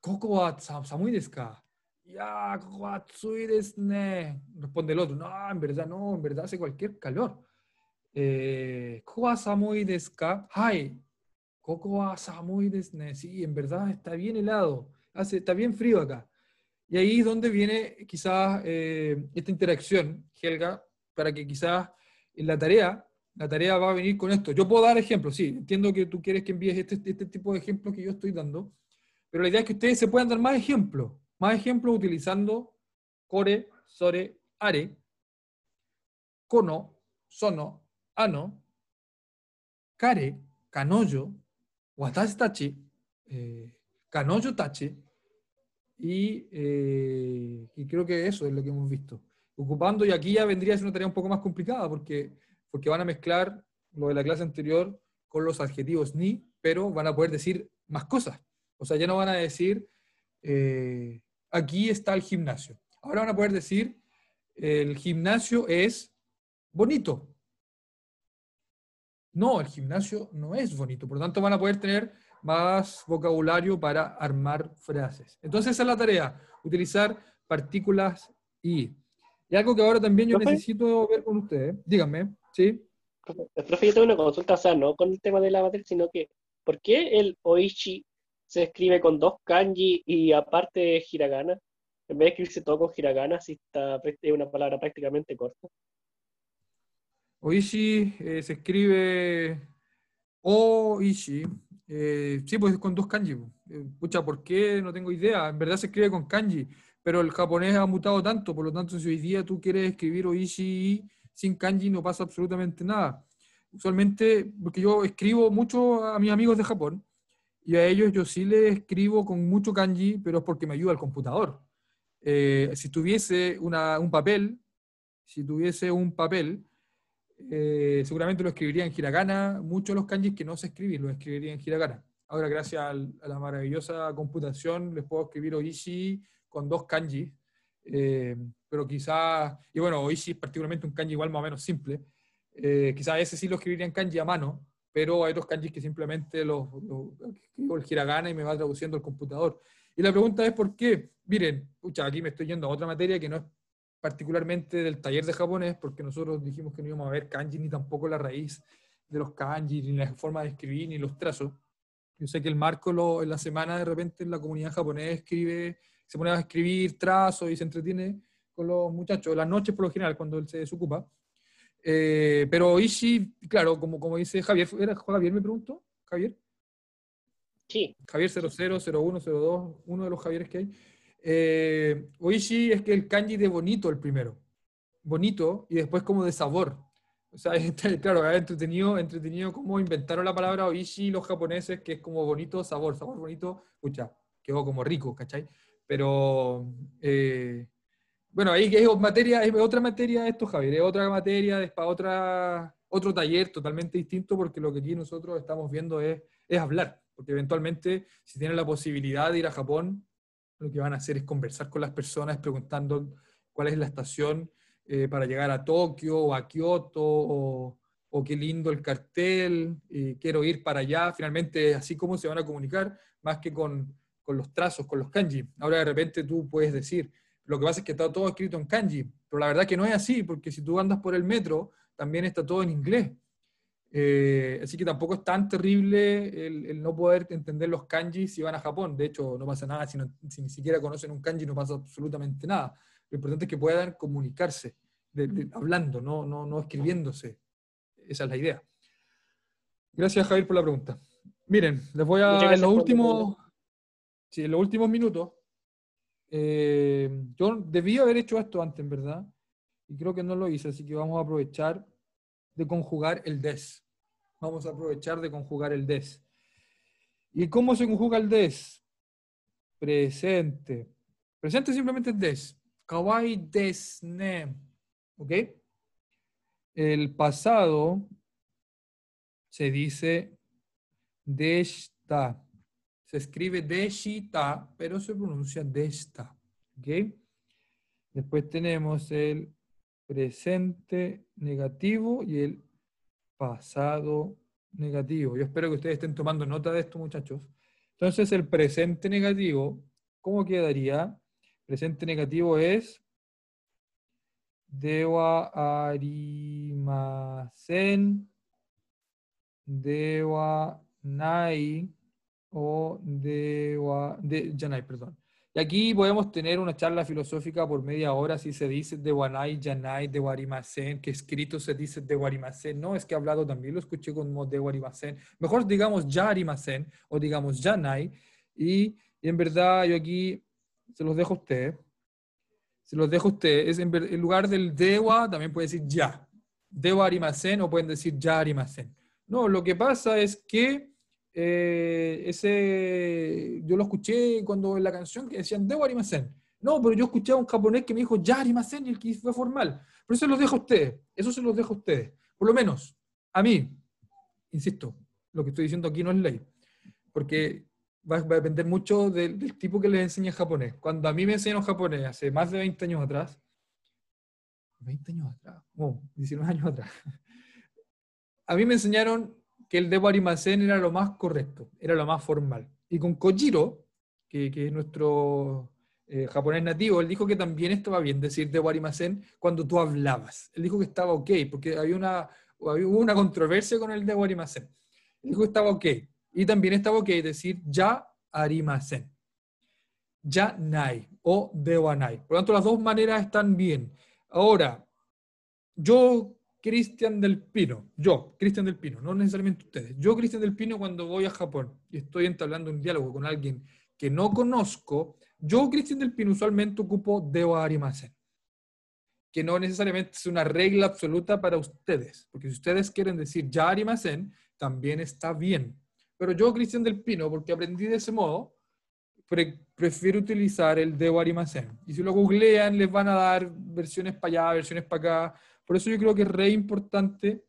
Koko wa samui desu ka? Ya, koko atsui desu ne. Responde el otro, no, en verdad no, en verdad hace cualquier calor. Eh, Koko wa samui desu ka? Hai. Koko wa samui. Sí, en verdad está bien helado. Hace, está bien frío acá. Y ahí es donde viene quizás eh, esta interacción, Helga, para que quizás en la tarea la tarea va a venir con esto. Yo puedo dar ejemplos, sí, entiendo que tú quieres que envíes este, este tipo de ejemplos que yo estoy dando, pero la idea es que ustedes se puedan dar más ejemplos, más ejemplos utilizando core, sore, are, kono, sono, ano, kare, kanoyo, watashi tachi, eh, tachi, y, eh, y creo que eso es lo que hemos visto. Ocupando, y aquí ya vendría a ser una tarea un poco más complicada, porque porque van a mezclar lo de la clase anterior con los adjetivos ni, pero van a poder decir más cosas. O sea, ya no van a decir, eh, aquí está el gimnasio. Ahora van a poder decir, el gimnasio es bonito. No, el gimnasio no es bonito. Por lo tanto, van a poder tener más vocabulario para armar frases. Entonces, esa es la tarea, utilizar partículas y. Y algo que ahora también yo necesito ver con ustedes. Díganme. Sí. Profe, yo tengo una consulta, o sea, no con el tema de la materia, sino que, ¿por qué el oishi se escribe con dos kanji y aparte hiragana? En vez de escribirse todo con hiragana, si está, es una palabra prácticamente corta. Oishi eh, se escribe oishi, eh, sí, pues con dos kanji. Eh, pucha, ¿por qué? No tengo idea. En verdad se escribe con kanji, pero el japonés ha mutado tanto, por lo tanto, si hoy día tú quieres escribir oishi sin kanji no pasa absolutamente nada. usualmente, porque yo escribo mucho a mis amigos de Japón, y a ellos yo sí les escribo con mucho kanji, pero es porque me ayuda el computador. Eh, si tuviese un papel, si tuviese un papel, eh, seguramente lo escribiría en hiragana. Muchos de los kanjis que no sé escribir, los escribiría en hiragana. Ahora, gracias a la maravillosa computación, les puedo escribir Oishi con dos kanjis. Eh, pero quizás, y bueno, Oishi es particularmente un kanji igual más o menos simple. Eh, quizás ese sí lo escribiría en kanji a mano, pero hay otros kanjis que simplemente los, escribo el hiragana y me va traduciendo el computador. Y la pregunta es por qué. Miren, pucha, aquí me estoy yendo a otra materia que no es particularmente del taller de japonés, porque nosotros dijimos que no íbamos a ver kanji ni tampoco la raíz de los kanji, ni la forma de escribir, ni los trazos. Yo sé que el Marco lo, en la semana de repente en la comunidad japonesa escribe, se pone a escribir trazos y se entretiene con los muchachos, las noches por lo general, cuando él se desocupa. Eh, pero Ishi, claro, como, como dice Javier, ¿era Javier me preguntó? ¿Javier? Sí. Javier 00, 01, 02, uno de los Javieres que hay. Eh, oishi es que el kanji de bonito el primero. Bonito y después como de sabor. O sea, claro, entretenido, entretenido cómo inventaron la palabra oishi los japoneses, que es como bonito, sabor, sabor bonito. Escucha, quedó como rico, ¿cachai? Pero, eh, bueno, ahí es materia, es otra materia esto, Javier, es otra materia, es para otra, otro taller totalmente distinto, porque lo que aquí nosotros estamos viendo es, es hablar, porque eventualmente, si tienen la posibilidad de ir a Japón, lo que van a hacer es conversar con las personas preguntando cuál es la estación eh, para llegar a Tokio o a Kioto o, qué lindo el cartel, y quiero ir para allá. Finalmente, así como se van a comunicar, más que con, con los trazos, con los kanji. Ahora de repente tú puedes decir, lo que pasa es que está todo escrito en kanji, pero la verdad que no es así, porque si tú andas por el metro, también está todo en inglés. Eh, así que tampoco es tan terrible el, no poder entender los kanji si van a Japón. De hecho, no pasa nada si, si, ni siquiera conocen un kanji, no pasa absolutamente nada. Lo importante es que puedan comunicarse, hablando, no, no, no escribiéndose. Esa es la idea. Gracias, Javier, por la pregunta. Miren, les voy a. En los últimos, sí, en los últimos minutos, eh, yo debí haber hecho esto antes, ¿verdad? Y creo que no lo hice, así que vamos a aprovechar de conjugar el des. Vamos a aprovechar de conjugar el des. ¿Y cómo se conjuga el des? Presente. Presente simplemente es des. Kawaii desne. ¿Ok? El pasado se dice deshita. Se escribe deshita, pero se pronuncia desta. ¿Ok? Después tenemos el presente negativo y el pasado negativo. Yo espero que ustedes estén tomando nota de esto, muchachos. Entonces, el presente negativo, ¿cómo quedaría? Presente negativo es dewa arimasen, dewa nai o dewa, de, janai, perdón. Y aquí podemos tener una charla filosófica por media hora si se dice de Wanai, Yanai, de que escrito se dice de. No, es que hablado también lo escuché como de Warimasen. Mejor digamos Yarimasen o digamos Yanai. Y, y, en verdad yo aquí se los dejo a ustedes. Se los dejo a ustedes. En, en, lugar del Dewa también puede decir ya. Dewa o pueden decir ya. No, lo que pasa es que eh, ese, yo lo escuché cuando en la canción que decían de Arimasen. No, pero yo escuché a un japonés que me dijo ya Arimasen y el que fue formal. Pero eso se los dejo a ustedes. Eso se los dejo a ustedes. Por lo menos, a mí, insisto, lo que estoy diciendo aquí no es ley. Porque va, a depender mucho del, tipo que les enseña japonés. Cuando a mí me enseñaron japonés hace más de 20 años atrás, 20 años atrás, oh, 19 años atrás, a mí me enseñaron que el de Arimasen era lo más correcto, era lo más formal. Y con Kojiro, que, es nuestro eh, japonés nativo, él dijo que también estaba bien decir de Arimasen cuando tú hablabas. Él dijo que estaba ok, porque había una, había, una controversia con el de Arimasen. Él dijo que estaba ok. Y también estaba ok decir ya Arimasen. Ya Nai o Dewanai. Por lo tanto, las dos maneras están bien. Ahora, yo Cristian del Pino, yo, Cristian del Pino, no necesariamente ustedes, yo, Cristian del Pino, cuando voy a Japón y estoy entablando un diálogo con alguien que no conozco, yo, Cristian del Pino, usualmente ocupo Dewa Arimasen. que no necesariamente es una regla absoluta para ustedes, porque si ustedes quieren decir ya arimasen, también está bien. Pero yo, Cristian del Pino, porque aprendí de ese modo, prefiero utilizar el de arimasen. Y si lo googlean, les van a dar versiones para allá, versiones para acá. Por eso yo creo que es re importante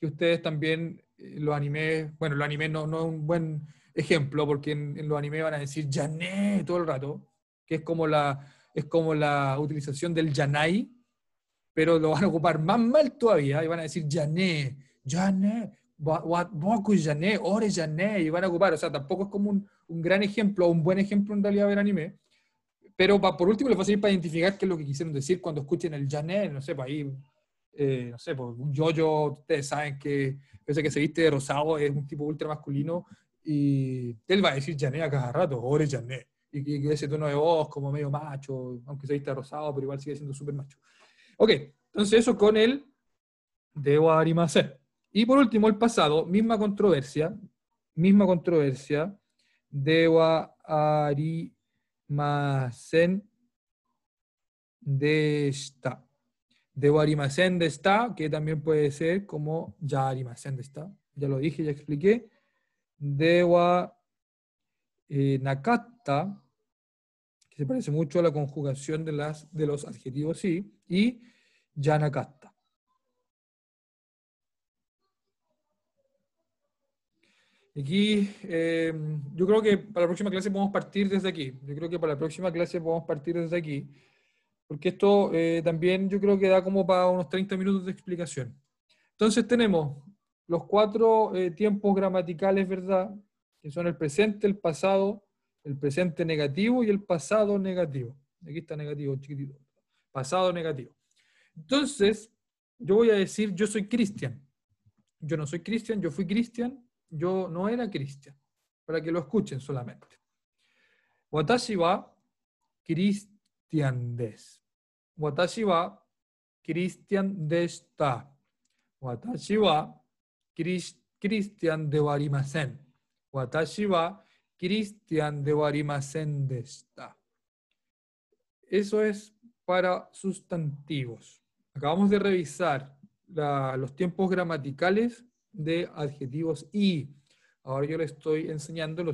que ustedes también eh, los animes, bueno, los animes no, no es un buen ejemplo, porque en, en los animes van a decir yané todo el rato, que es como la, es como la utilización del yanai, pero lo van a ocupar más mal todavía y van a decir yané, yané, boku yané, ore yané, y van a ocupar, o sea, tampoco es como un, un gran ejemplo, un buen ejemplo en realidad ver anime, pero por último les va a servir para identificar qué es lo que quisieron decir cuando escuchen el yané, no sé, para pues ahí, eh, no sé, pues yo-yo, ustedes saben que pese que se viste de rosado, es un tipo ultra masculino, y él va a decir yané a cada rato, ore yané, y que, ese tono de voz como medio macho, aunque se viste de rosado, pero igual sigue siendo súper macho. Ok, entonces eso con el debo arimasen. Y por último, el pasado, misma controversia, misma controversia, dewa arimasen de esta. Dewa arimasen de esta, que también puede ser como ya arimasen de esta. Ya lo dije, ya expliqué. Dewa eh, nakata, que se parece mucho a la conjugación de, las, de los adjetivos sí, y ya nakata. Aquí, eh, yo creo que para la próxima clase podemos partir desde aquí. Yo creo que para la próxima clase podemos partir desde aquí. Porque esto eh, también yo creo que da como para unos 30 minutos de explicación. Entonces tenemos los cuatro eh, tiempos gramaticales, ¿verdad? Que son el presente, el pasado, el presente negativo y el pasado negativo. Aquí está negativo, chiquitito. Pasado negativo. Entonces, yo voy a decir, yo soy Cristian. Yo no soy Cristian, yo fui Cristian yo no era cristian, para que lo escuchen solamente. Watashi wa cristian des. Watashi wa cristian deshita. Watashi wa cristian de warimasen. Watashi wa cristian de warimasen deshita. Eso es para sustantivos. Acabamos de revisar los tiempos gramaticales de adjetivos y. Ahora yo le estoy enseñando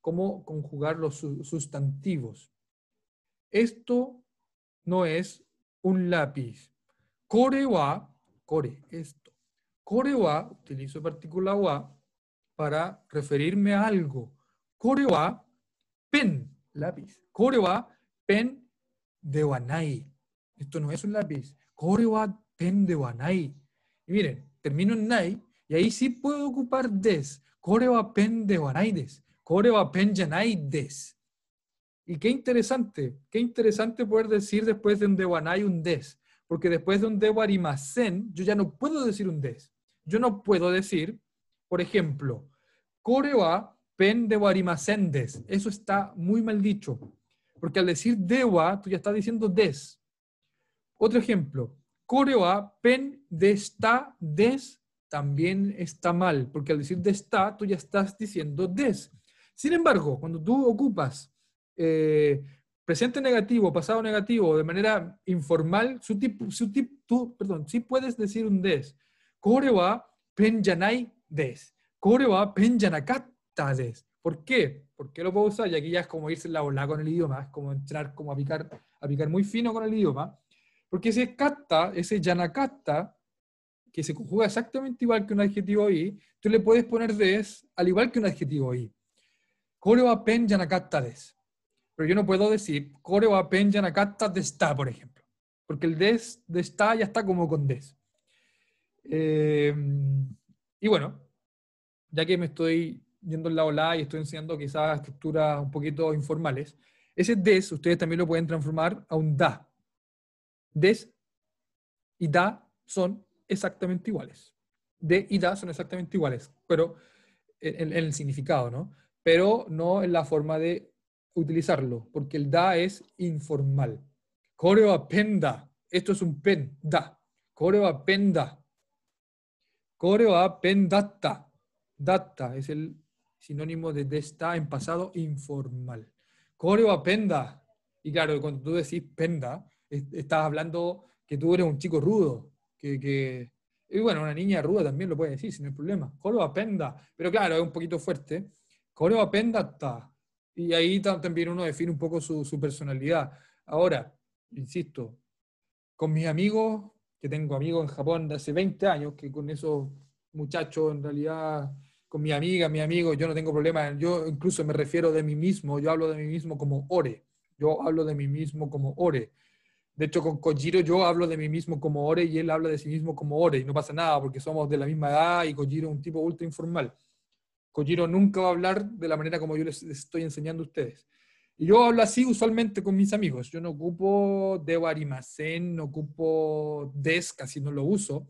cómo conjugar los sustantivos. Esto no es un lápiz. Kore wa, kore, esto. Kore wa, utilizo partícula wa para referirme a algo. Kore wa, pen, lápiz. Kore wa, pen de wanai. Esto no es un lápiz. Kore wa, pen de wanai. Y miren, termino en nai y ahí sí puedo ocupar des. Kore wa pen de wanaides. Kore wa pen des. Y qué interesante, qué interesante poder decir después de un de wanai un des. Porque después de un de warimasen, yo ya no puedo decir un des. Yo no puedo decir, por ejemplo, kore wa pen de warimasen des. Eso está muy mal dicho. Porque al decir dewa, tú ya estás diciendo des. Otro ejemplo, kore wa pen de esta des también está mal, porque al decir de está, tú ya estás diciendo des. Sin embargo, cuando tú ocupas eh, presente negativo, pasado negativo, de manera informal, su tipo, su tipo, tú, perdón, sí puedes decir un des. Kore wa penjanai des. Kore wa penjanakatta des. ¿Por qué? ¿Por qué lo puedo usar? Y aquí ya es como irse la ola con el idioma, es como entrar, como a picar, a picar muy fino con el idioma. Porque ese katta, ese yanakatta, que se conjuga exactamente igual que un adjetivo i, tú le puedes poner des al igual que un adjetivo i. Kore wa pen yanakatta des. Pero yo no puedo decir kore wa pen yanakatta desta, por ejemplo. Porque el des de esta ya está como con des. Eh, y bueno, ya que me estoy yendo en la ola y estoy enseñando quizás estructuras un poquito informales, ese des ustedes también lo pueden transformar a un da. Des y da son exactamente iguales. De y da son exactamente iguales, pero en, el significado, ¿no? Pero no en la forma de utilizarlo, porque el da es informal. Koreo apenda. Esto es un pen, da. Koreo apenda. Koreo apendata. Data es el sinónimo de, está en pasado informal. Koreo apenda. Y claro, cuando tú decís penda, estás hablando que tú eres un chico rudo, que, y bueno, una niña ruda también lo puede decir, sin el problema. Coro apenda, pero claro, es un poquito fuerte. Coro apenda está. Y ahí también uno define un poco su, su personalidad. Ahora, insisto, con mis amigos, que tengo amigos en Japón de hace 20 años, que con esos muchachos en realidad, con mi amiga, mi amigo, yo no tengo problema. Yo incluso me refiero de mí mismo, yo hablo de mí mismo como Ore. Yo hablo de mí mismo como Ore. De hecho, con Kojiro yo hablo de mí mismo como Ore y él habla de sí mismo como Ore y no pasa nada porque somos de la misma edad y Kojiro es un tipo ultra informal. Kojiro nunca va a hablar de la manera como yo les estoy enseñando a ustedes. Y yo hablo así usualmente con mis amigos. Yo no ocupo Dewarimasen, no ocupo Des, casi no lo uso.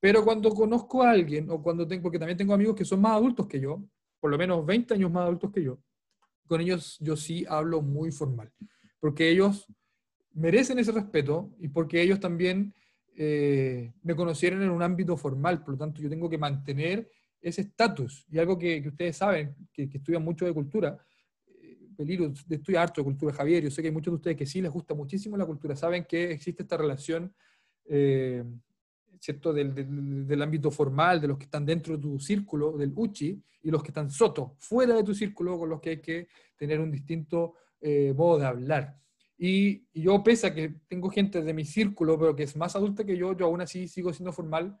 Pero cuando conozco a alguien, o cuando tengo, porque también tengo amigos que son más adultos que yo, por lo menos 20 años más adultos que yo, con ellos yo sí hablo muy formal. Porque ellos merecen ese respeto y porque ellos también eh, me conocieron en un ámbito formal. Por lo tanto, yo tengo que mantener ese estatus. Y algo que, ustedes saben, que, que estudian mucho de cultura, peligro, estoy harto de cultura, Javier, yo sé que hay muchos de ustedes que sí les gusta muchísimo la cultura, saben que existe esta relación, eh, ¿cierto?, del, ámbito formal, de los que están dentro de tu círculo, del uchi, y los que están soto, fuera de tu círculo, con los que hay que tener un distinto eh, modo de hablar. Y, y, yo, pese a que tengo gente de mi círculo, pero que es más adulta que yo, yo aún así sigo siendo formal,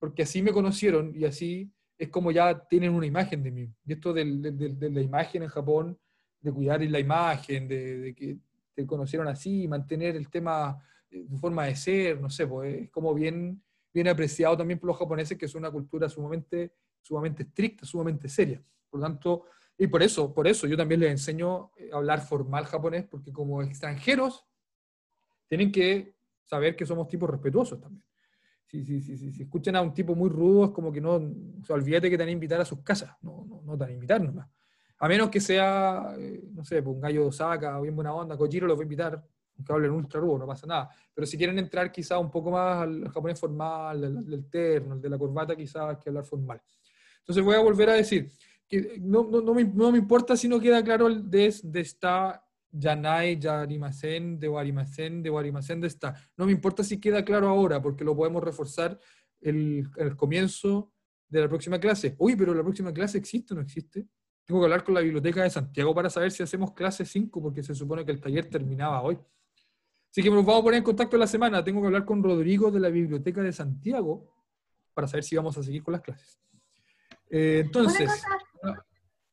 porque así me conocieron y así es como ya tienen una imagen de mí. Y esto de la imagen en Japón de cuidar la imagen, de, que te conocieron así, mantener el tema, eh, forma de ser, no sé, pues es como bien, bien apreciado también por los japoneses, que es una cultura sumamente, sumamente estricta, sumamente seria. Por lo tanto, y por eso, por eso yo también les enseño a hablar formal japonés, porque como extranjeros tienen que saber que somos tipos respetuosos también. Si, si, si, si, escuchan a un tipo muy rudo, es como que no, o olvídate que te van a invitar a sus casas, no, no, no te van a invitar nomás. A menos que sea, eh, no sé, pues, un gallo de Osaka o bien buena onda, Kojiro los voy a invitar, aunque hablen ultra rubo, no pasa nada. Pero si quieren entrar quizá un poco más al japonés formal, del, terno, el de la corbata, quizás hay que hablar formal. Entonces voy a volver a decir que no, no, no, me, no me, importa si no queda claro el de, de esta Yanai, Yarimasen, de Warimasen, de Warimasen, de esta. No me importa si queda claro ahora, porque lo podemos reforzar el, el comienzo de la próxima clase. Uy, pero la próxima clase existe o no existe. Tengo que hablar con la Biblioteca de Santiago para saber si hacemos clase 5, porque se supone que el taller terminaba hoy. Así que nos vamos a poner en contacto la semana. Tengo que hablar con Rodrigo de la Biblioteca de Santiago para saber si vamos a seguir con las clases. Eh, entonces,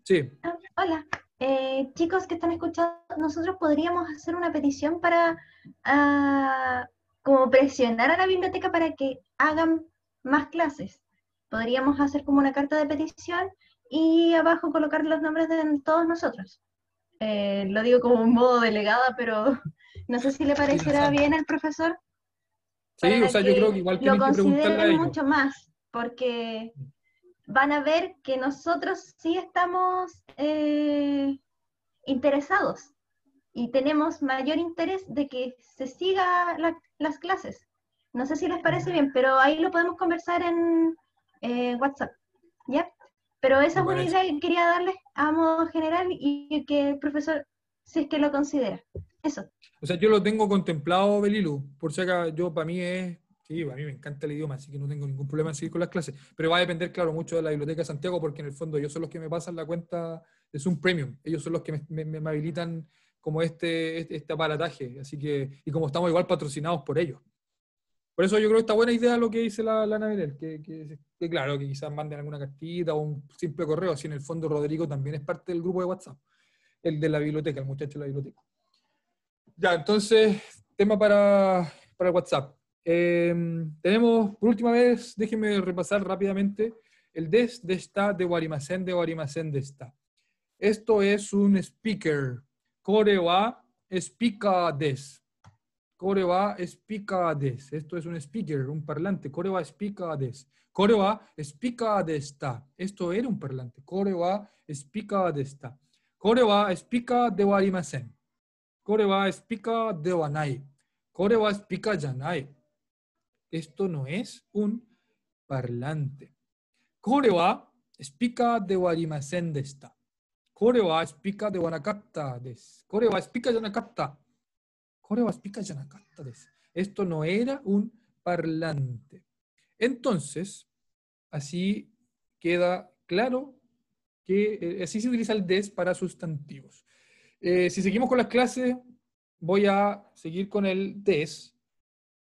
sí. Ah, hola, eh, chicos que están escuchando, nosotros podríamos hacer una petición para uh, como presionar a la biblioteca para que hagan más clases. Podríamos hacer como una carta de petición y abajo colocar los nombres de todos nosotros. Eh, lo digo como un modo delegada, pero no sé si le parecerá bien al profesor. Sí, o sea, yo creo que igual tienen lo que preguntarle mucho más, porque van a ver que nosotros sí estamos eh, interesados y tenemos mayor interés de que se siga las clases. No sé si les parece bien, pero ahí lo podemos conversar en eh, WhatsApp. ¿Ya? Pero esa es una idea que quería darles a modo general y que el profesor, si es que lo considera. Eso. O sea, yo lo tengo contemplado, Belilu. Por si acaso, yo para mí es, sí, a mí me encanta el idioma, así que no tengo ningún problema en seguir con las clases. Pero va a depender, claro, mucho de la Biblioteca de Santiago, porque en el fondo ellos son los que me pasan la cuenta de Zoom Premium. Ellos son los que me, habilitan como este, este, este aparataje. Así que, y como estamos igual patrocinados por ellos. Por eso yo creo que está buena idea lo que dice la, la que, que, claro, que quizás manden alguna cartita o un simple correo, si en el fondo Rodrigo también es parte del grupo de WhatsApp, el de la biblioteca, el muchacho de la biblioteca. Ya, entonces, tema para, para WhatsApp. Em, tenemos, por última vez, déjenme repasar rápidamente el des de esta de Guarimacén de Guarimacén de esta. Esto es un speaker, core wa speaker des. Core wa des. Esto es un speaker, un parlante. Core wa des. Core wa desta. Esto era un parlante. Core wa de esta. Core wa de wa arimasen. Core wa de wa nai. Core wa janai. Esto no es un parlante. Core wa de wa arimasen desta. Core wa de wa nakatta des. Core wa janakatta. Esto no era un parlante. Entonces, así queda claro que eh, así se utiliza el des para sustantivos. Eh, si seguimos con las clases, voy a seguir con el des,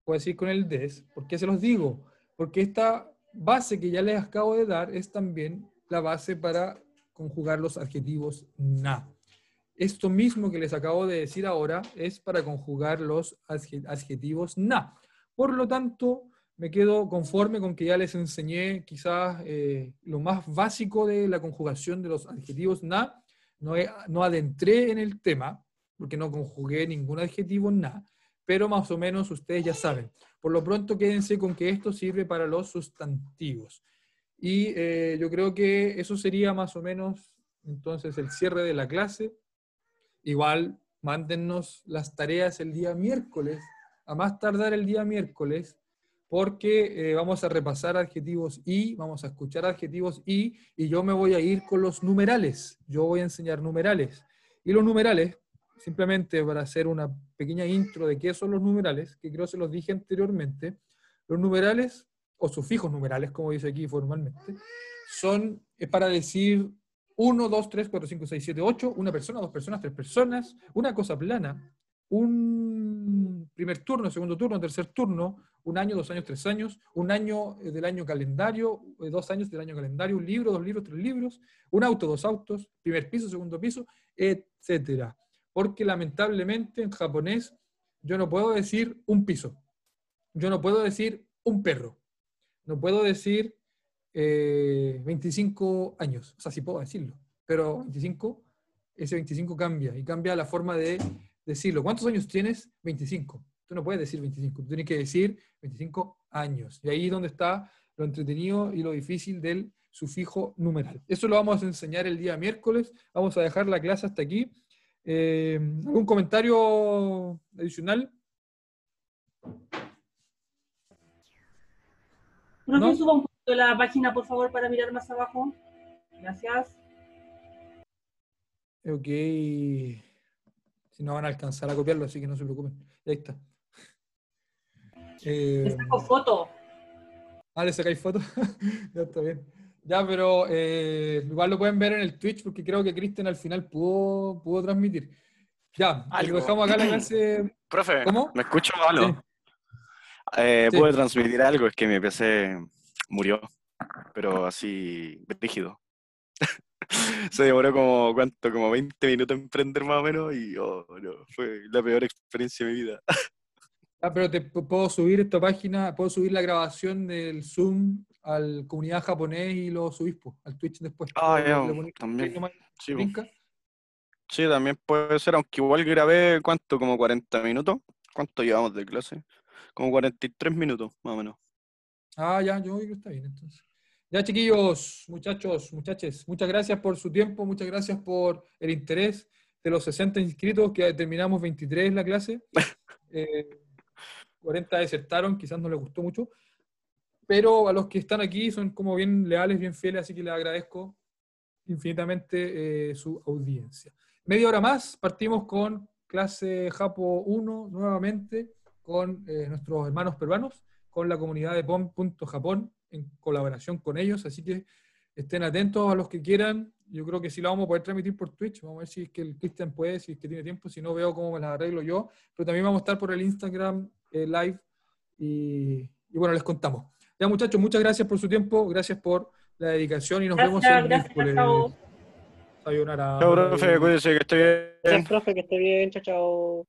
voy a seguir con el des. ¿Por qué se los digo? Porque esta base que ya les acabo de dar es también la base para conjugar los adjetivos na. Esto mismo que les acabo de decir ahora es para conjugar los adjetivos na. Por lo tanto, me quedo conforme con que ya les enseñé quizás eh, lo más básico de la conjugación de los adjetivos na. No, no adentré en el tema, porque no conjugué ningún adjetivo na, pero más o menos ustedes ya saben. Por lo pronto quédense con que esto sirve para los sustantivos. Y eh, yo creo que eso sería más o menos entonces el cierre de la clase. Igual, mándennos las tareas el día miércoles, a más tardar el día miércoles, porque eh, vamos a repasar adjetivos y, vamos a escuchar adjetivos y, y yo me voy a ir con los numerales. Yo voy a enseñar numerales. Y los numerales, simplemente para hacer una pequeña intro de qué son los numerales, que creo se los dije anteriormente, los numerales o sufijos numerales, como dice aquí formalmente, son es para decir 1, 2, 3, 4, 5, 6, 7, 8, una persona, dos personas, tres personas, una cosa plana, un primer turno, segundo turno, tercer turno, un año, dos años, tres años, un año eh, del año calendario, eh, dos años del año calendario, un libro, dos libros, tres libros, un auto, dos autos, primer piso, segundo piso, etcétera. Porque lamentablemente en japonés yo no puedo decir un piso, yo no puedo decir un perro, no puedo decir 25 eh, años, o sea, sí puedo decirlo, pero 25, ese 25 cambia y cambia la forma de decirlo. ¿Cuántos años tienes? 25. Tú no puedes decir 25, tú tienes que decir 25 años. Y ahí es donde está lo entretenido y lo difícil del sufijo numeral. Eso lo vamos a enseñar el día miércoles. Vamos a dejar la clase hasta aquí. Eh, ¿Algún comentario adicional? ¿No? suba un poquito la página, por favor, para mirar más abajo. Gracias. Ok. Si no van a alcanzar a copiarlo, así que no se preocupen. Ahí está. Eh, le saco foto. Ah, le sacáis foto. ya está bien. Ya, pero eh, igual lo pueden ver en el Twitch porque creo que Cristian al final pudo, pudo transmitir. Ya, lo dejamos acá la clase. Profe, ¿cómo? ¿Me escucho algo? Eh, Pude transmitir algo, es que mi PC murió, pero así, rígido. Se demoró como, ¿cuánto? Como 20 minutos en prender más o menos y oh, fue la peor experiencia de mi vida. Ah, pero te puedo subir esta página, puedo subir la grabación del Zoom al comunidad japonés y lo subís al Twitch después. Ah, ya, también. Sí, sí, también puede ser, aunque igual grabé, ¿cuánto? Como 40 minutos. ¿Cuánto llevamos de clase? Como 43 minutos, más o menos. Ah, ya, yo creo que está bien entonces. Ya, chiquillos, muchachos, muchachos, muchas gracias por su tiempo, muchas gracias por el interés de los 60 inscritos, que terminamos 23 en la clase. 40 eh, desertaron, quizás no les gustó mucho. Pero a los que están aquí son como bien leales, bien fieles, así que les agradezco infinitamente eh, su audiencia. Media hora más, partimos con clase Japo 1 nuevamente con eh, nuestros hermanos peruanos, con la comunidad de POM.japón en colaboración con ellos, así que estén atentos a los que quieran. Yo creo que sí lo vamos a poder transmitir por Twitch. Vamos a ver si es que el Cristian puede, si es que tiene tiempo, si no veo cómo me las arreglo yo. Pero también vamos a estar por el Instagram eh, live y, bueno, les contamos. Ya muchachos, muchas gracias por su tiempo, gracias por la dedicación y nos vemos el miércoles. Chao, profe, cuídense, que esté bien. Gracias, profe, que esté bien, chao, chao.